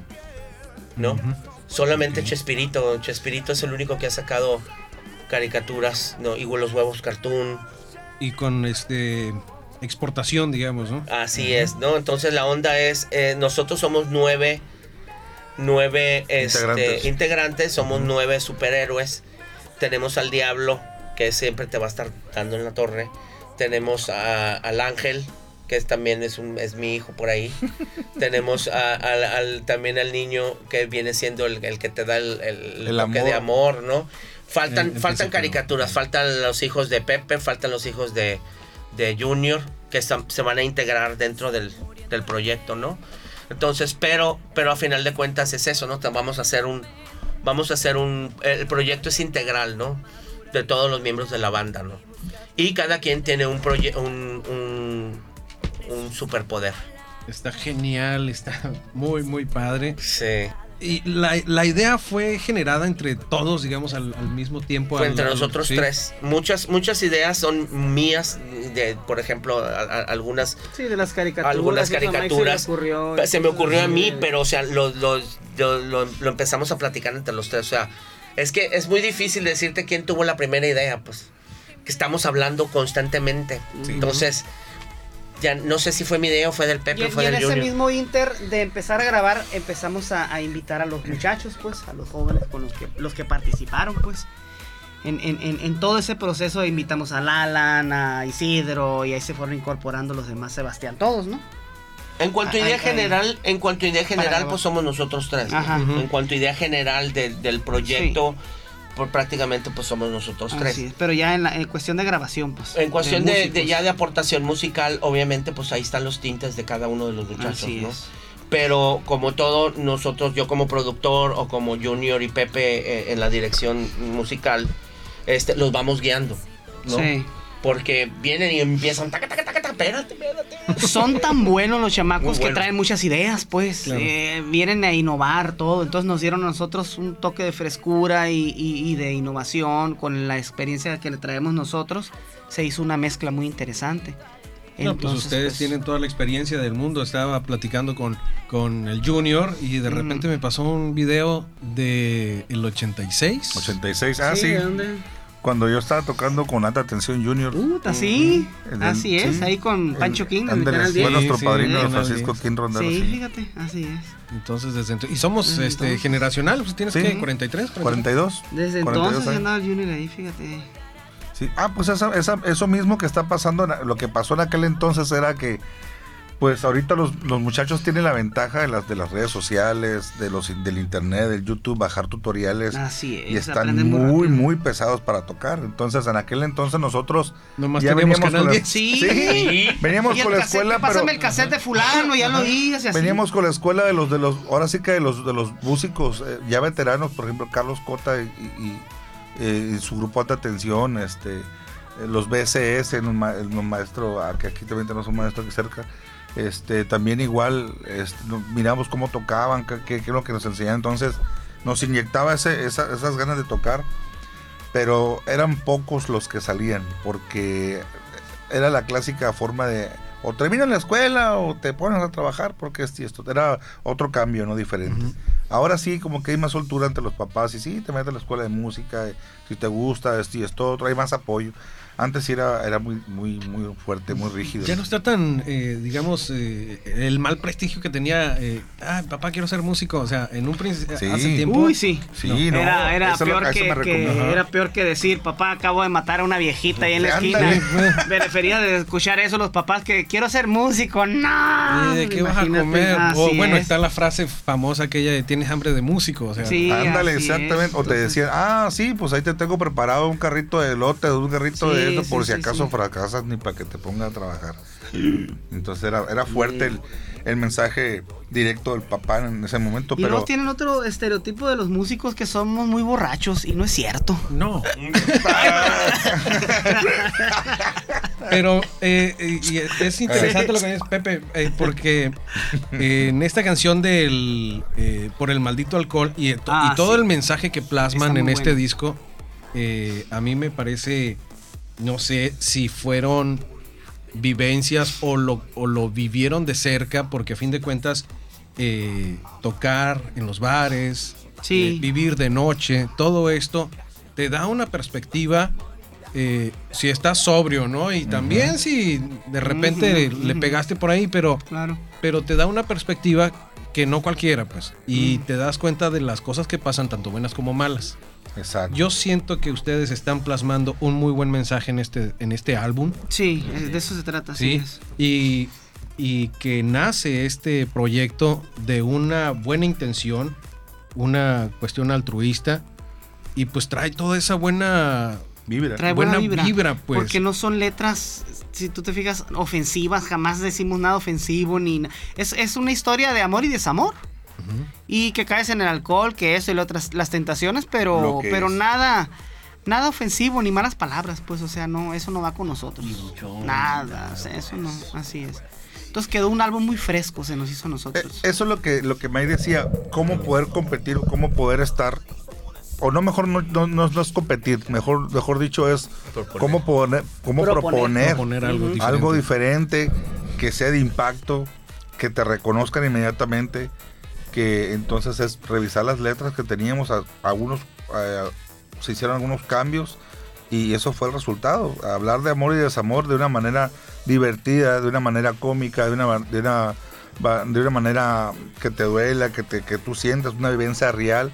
¿no? Solamente Chespirito, Chespirito es el único que ha sacado caricaturas, ¿no? Igual los huevos cartoon, Y con este exportación, digamos, ¿no? Así es, ¿no? Entonces la onda es, eh, nosotros somos nueve, nueve este, Integrantes. integrantes. somos nueve superhéroes. Tenemos al diablo, que siempre te va a estar dando en la torre. Tenemos a- al ángel, que es, también es, un, es mi hijo por ahí. Tenemos a- al, al- también al niño, que viene siendo el, el que te da el, el, El toque amor. de amor, ¿no? Faltan, caricaturas, faltan los hijos de Pepe, faltan los hijos de, de Junior, que están- se van a integrar dentro del, del proyecto, ¿no? Entonces, pero, pero a final de cuentas es eso, ¿no? Vamos a hacer un, vamos a hacer un, el proyecto es integral, ¿no? De todos los miembros de la banda, ¿no? Y cada quien tiene un proyecto, un, un, un superpoder. Está genial, está muy, muy padre. Sí. Y la, la idea fue generada entre todos, digamos, al, al mismo tiempo. Fue al- entre al- nosotros sí. tres. Muchas, muchas ideas son mías, de, por ejemplo, a- a- algunas Sí, de las caricaturas. algunas caricaturas. Se, ocurrió, Se me ocurrió a mí, pero o sea, lo, lo- lo- lo- lo empezamos a platicar entre los tres. O sea, es que es muy difícil decirte quién tuvo la primera idea, pues. Que estamos hablando constantemente. Entonces, ya no sé si fue mi idea o fue del Y, Pepe o y fue en del ese Junior. mismo inter de empezar a grabar, empezamos a, a invitar a los muchachos, pues, a los jóvenes con los que, los que participaron, pues. En, en- en- en todo ese proceso invitamos a Lalan, a Isidro, y ahí se fueron incorporando los demás, Sebastián, todos, ¿no? En cuanto a idea ay. general, en cuanto a idea general, pues somos nosotros tres. ¿no? Ajá. En cuanto a idea general del proyecto, pues prácticamente pues somos nosotros tres. Es, pero ya en, la, en cuestión de grabación, pues. En cuestión de, ya de aportación musical, obviamente, pues ahí están los tintes de cada uno de los muchachos, Así ¿no? es. Pero como todo, nosotros, yo como productor o como Junior y Pepe eh, en la dirección musical, este, los vamos guiando, ¿no? Sí. Porque vienen y empiezan, taca, taca, taca, espérate, espérate. Son tan buenos los chamacos Muy que bueno. traen muchas ideas, pues. Claro. Eh, vienen a innovar todo. Entonces nos dieron a nosotros un toque de frescura y, y- y de innovación con la experiencia que le traemos nosotros. Se hizo una mezcla muy interesante. No, pues Entonces, ustedes pues, tienen toda la experiencia del mundo. Estaba platicando con, con el Junior y de repente me pasó un video de el 86. 86, ah, sí. ¿de dónde? Cuando yo estaba tocando con alta atención Junior. Puta, sí. En el- Así es, sí. ahí con Pancho King, Ándale, Canal fue 10. nuestro Sí, padrino sí, Francisco 10. King Rondero. Sí, sí. fíjate, así es. Entonces, desde ento- y somos Desde este entonces. generacional, pues tienes Sí. que 43, 42. Desde 42 entonces andaba el Junior ahí, fíjate. Sí. Ah, pues esa- esa- eso mismo que está pasando, en- lo que pasó en aquel entonces era que, pues ahorita los, los muchachos tienen la ventaja de las, de las redes sociales, de los, del internet, del YouTube, bajar tutoriales. Así es. y están muy, muy, pesados para tocar. Entonces, en aquel entonces nosotros Nomás ya veníamos con la, 10. Sí. Sí. veníamos Y el con la cassette, escuela, pero Pásame el cassette de fulano, ya lo oías veníamos con la escuela de los de los ahora sí que de los de los músicos eh, ya veteranos, por ejemplo Carlos Cota y, y- eh, y su grupo de atención, este, eh, los BSS, un, ma- maestro, ah, que aquí también tenemos un maestro aquí cerca, este, también igual, este, miramos cómo tocaban, qué, es lo que nos enseñaban, entonces nos inyectaba ese, esa- esas ganas de tocar. pero eran pocos los que salían, porque era la clásica forma de o terminas la escuela o te pones a trabajar porque esto y esto. Era otro cambio, no diferente. Ahora sí, como que hay más soltura entre los papás y sí, te metes a la escuela de música, si te gusta esto y esto otro, hay más apoyo. Antes sí era, era muy, muy, muy fuerte, muy rígido. Ya no está tan, eh, digamos, eh, el mal prestigio que tenía. Eh, ah, papá, quiero ser músico. O sea, en un principio, Sí. hace tiempo. Uy, sí. Sí, no, era, peor que, era peor que decir, papá, acabo de matar a una viejita ahí en la Ándale. esquina. Me refería de escuchar eso los papás que quiero ser músico. No. ¿Y de qué vas a comer? O bueno, es. está la frase famosa aquella de tienes hambre de músico. O sea, Sí, Ándale, exactamente. es. O te decían, ah, sí, pues ahí te tengo preparado un carrito de elote, un carrito Sí, de eso, sí, por si sí, acaso sí. fracasas ni para que te pongan a trabajar. Entonces era, era fuerte el, el mensaje directo del papá en ese momento, Y luego pero tienen otro estereotipo de los músicos que somos muy borrachos y no es cierto. no. Pero eh, eh, y es- es interesante lo que dices, Pepe, eh, porque eh, en esta canción del eh, Por el maldito alcohol y, to- Ah, y todo sí. el mensaje que plasman en este disco, eh, a mí me parece, no sé si fueron vivencias o lo, o lo vivieron de cerca, porque a fin de cuentas, eh, tocar en los bares, Sí. eh, vivir de noche, todo esto te da una perspectiva. eh, si estás sobrio, ¿no? Y también si de repente le pegaste por ahí, pero, Claro. pero te da una perspectiva que no cualquiera, pues. Y te das cuenta de las cosas que pasan, tanto buenas como malas. Exacto. Yo siento que ustedes están plasmando un muy buen mensaje en este, en este álbum. Sí, eh, de eso se trata. Sí. Y, y que nace este proyecto de una buena intención, una cuestión altruista. Y pues trae toda esa buena. Vibra. Trae buena, Buena vibra. vibra, pues. Porque no son letras, si tú te fijas, ofensivas. Jamás decimos nada ofensivo. ni na- es, es una historia de amor y desamor. Y que caes en el alcohol, que eso y lo otras, las tentaciones, pero, pero es. nada. Nada ofensivo ni malas palabras, pues, o sea, no, eso no va con nosotros. Nada, o sea, eso no, así es. Entonces quedó un álbum muy fresco, se nos hizo a Eh, nosotros. Eso es lo que, lo que May decía, cómo poder competir, cómo poder estar, o no mejor no, no, no- no es competir, mejor, mejor dicho es cómo, poner, cómo Proponer. proponer, Proponer algo diferente. algo diferente, que sea de impacto, que te reconozcan inmediatamente, que entonces es revisar las letras que teníamos, a- algunos eh, se hicieron algunos cambios y eso fue el resultado, hablar de amor y desamor de una manera divertida, de una manera cómica, de una, de una, de una manera que te duela, que, te, que tú sientas una vivencia real,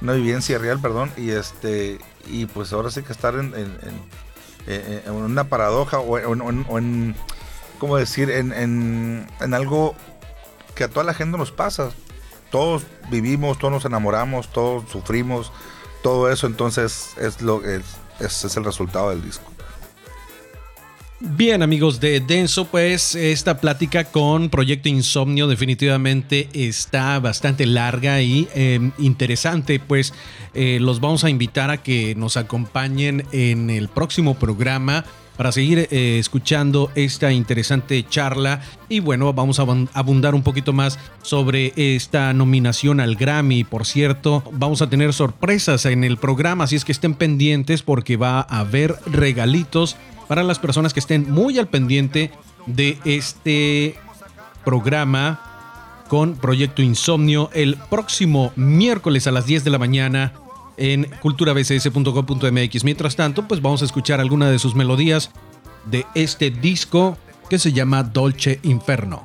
una vivencia real, perdón, y este y pues ahora sí que estar en, en- en- en una paradoja o en, ¿cómo decir? En- en algo que a toda la gente nos pasa. Todos vivimos, todos nos enamoramos, todos sufrimos, todo eso, entonces es lo es, es el resultado del disco. Bien, amigos de Denso, pues esta plática con Proyecto Insomnio definitivamente está bastante larga y eh, interesante. Pues eh, los vamos a invitar a que nos acompañen en el próximo programa para seguir eh, escuchando esta interesante charla. Y bueno, vamos a abun- abundar un poquito más sobre esta nominación al Grammy. Por cierto, vamos a tener sorpresas en el programa, así es que estén pendientes porque va a haber regalitos para las personas que estén muy al pendiente de este programa con Proyecto Insomnio el próximo miércoles a las 10 de la mañana en culturabcs.com.mx. Mientras tanto, pues vamos a escuchar alguna de sus melodías de este disco que se llama Dolce Inferno.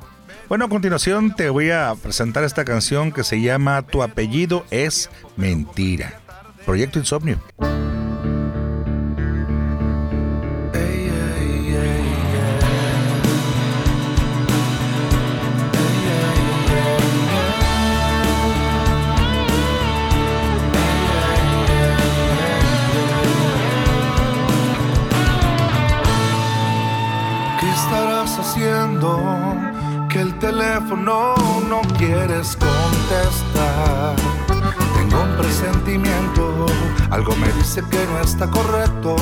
Bueno, a continuación te voy a presentar esta canción que se llama Tu apellido es mentira. Proyecto Insomnio. Teléfono no quieres contestar. Tengo un presentimiento, algo me dice que no está correcto.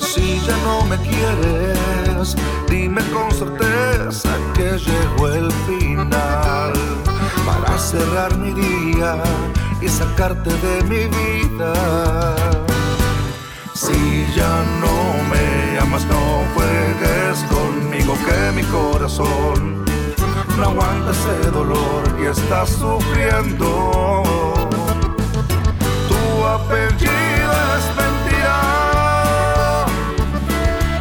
Si ya no me quieres, dime con certeza que llegó el final. Para cerrar mi día y sacarte de mi vida. Si ya no me amas, no juegues conmigo, que mi corazón no aguanta ese dolor y está sufriendo. Tu apellido es mentira.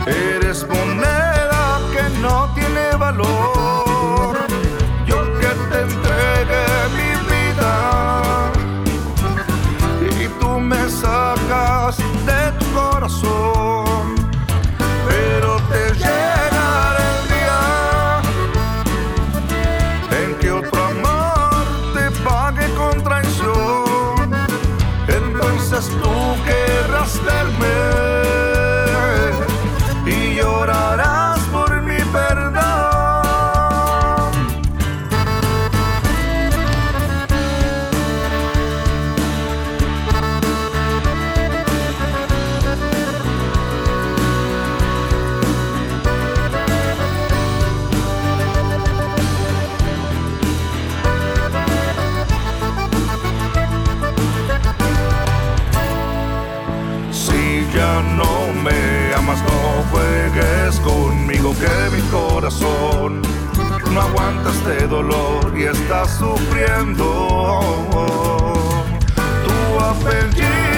Eres moneda que no tiene valor. Yo que te entregué mi vida y tú me sacas de tu corazón. Corazón no aguanta este dolor y está sufriendo. Tu apellido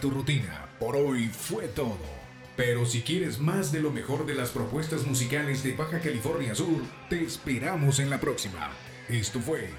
tu rutina. Por hoy fue todo. Pero si quieres más de lo mejor de las propuestas musicales de Baja California Sur, te esperamos en la próxima. Esto fue.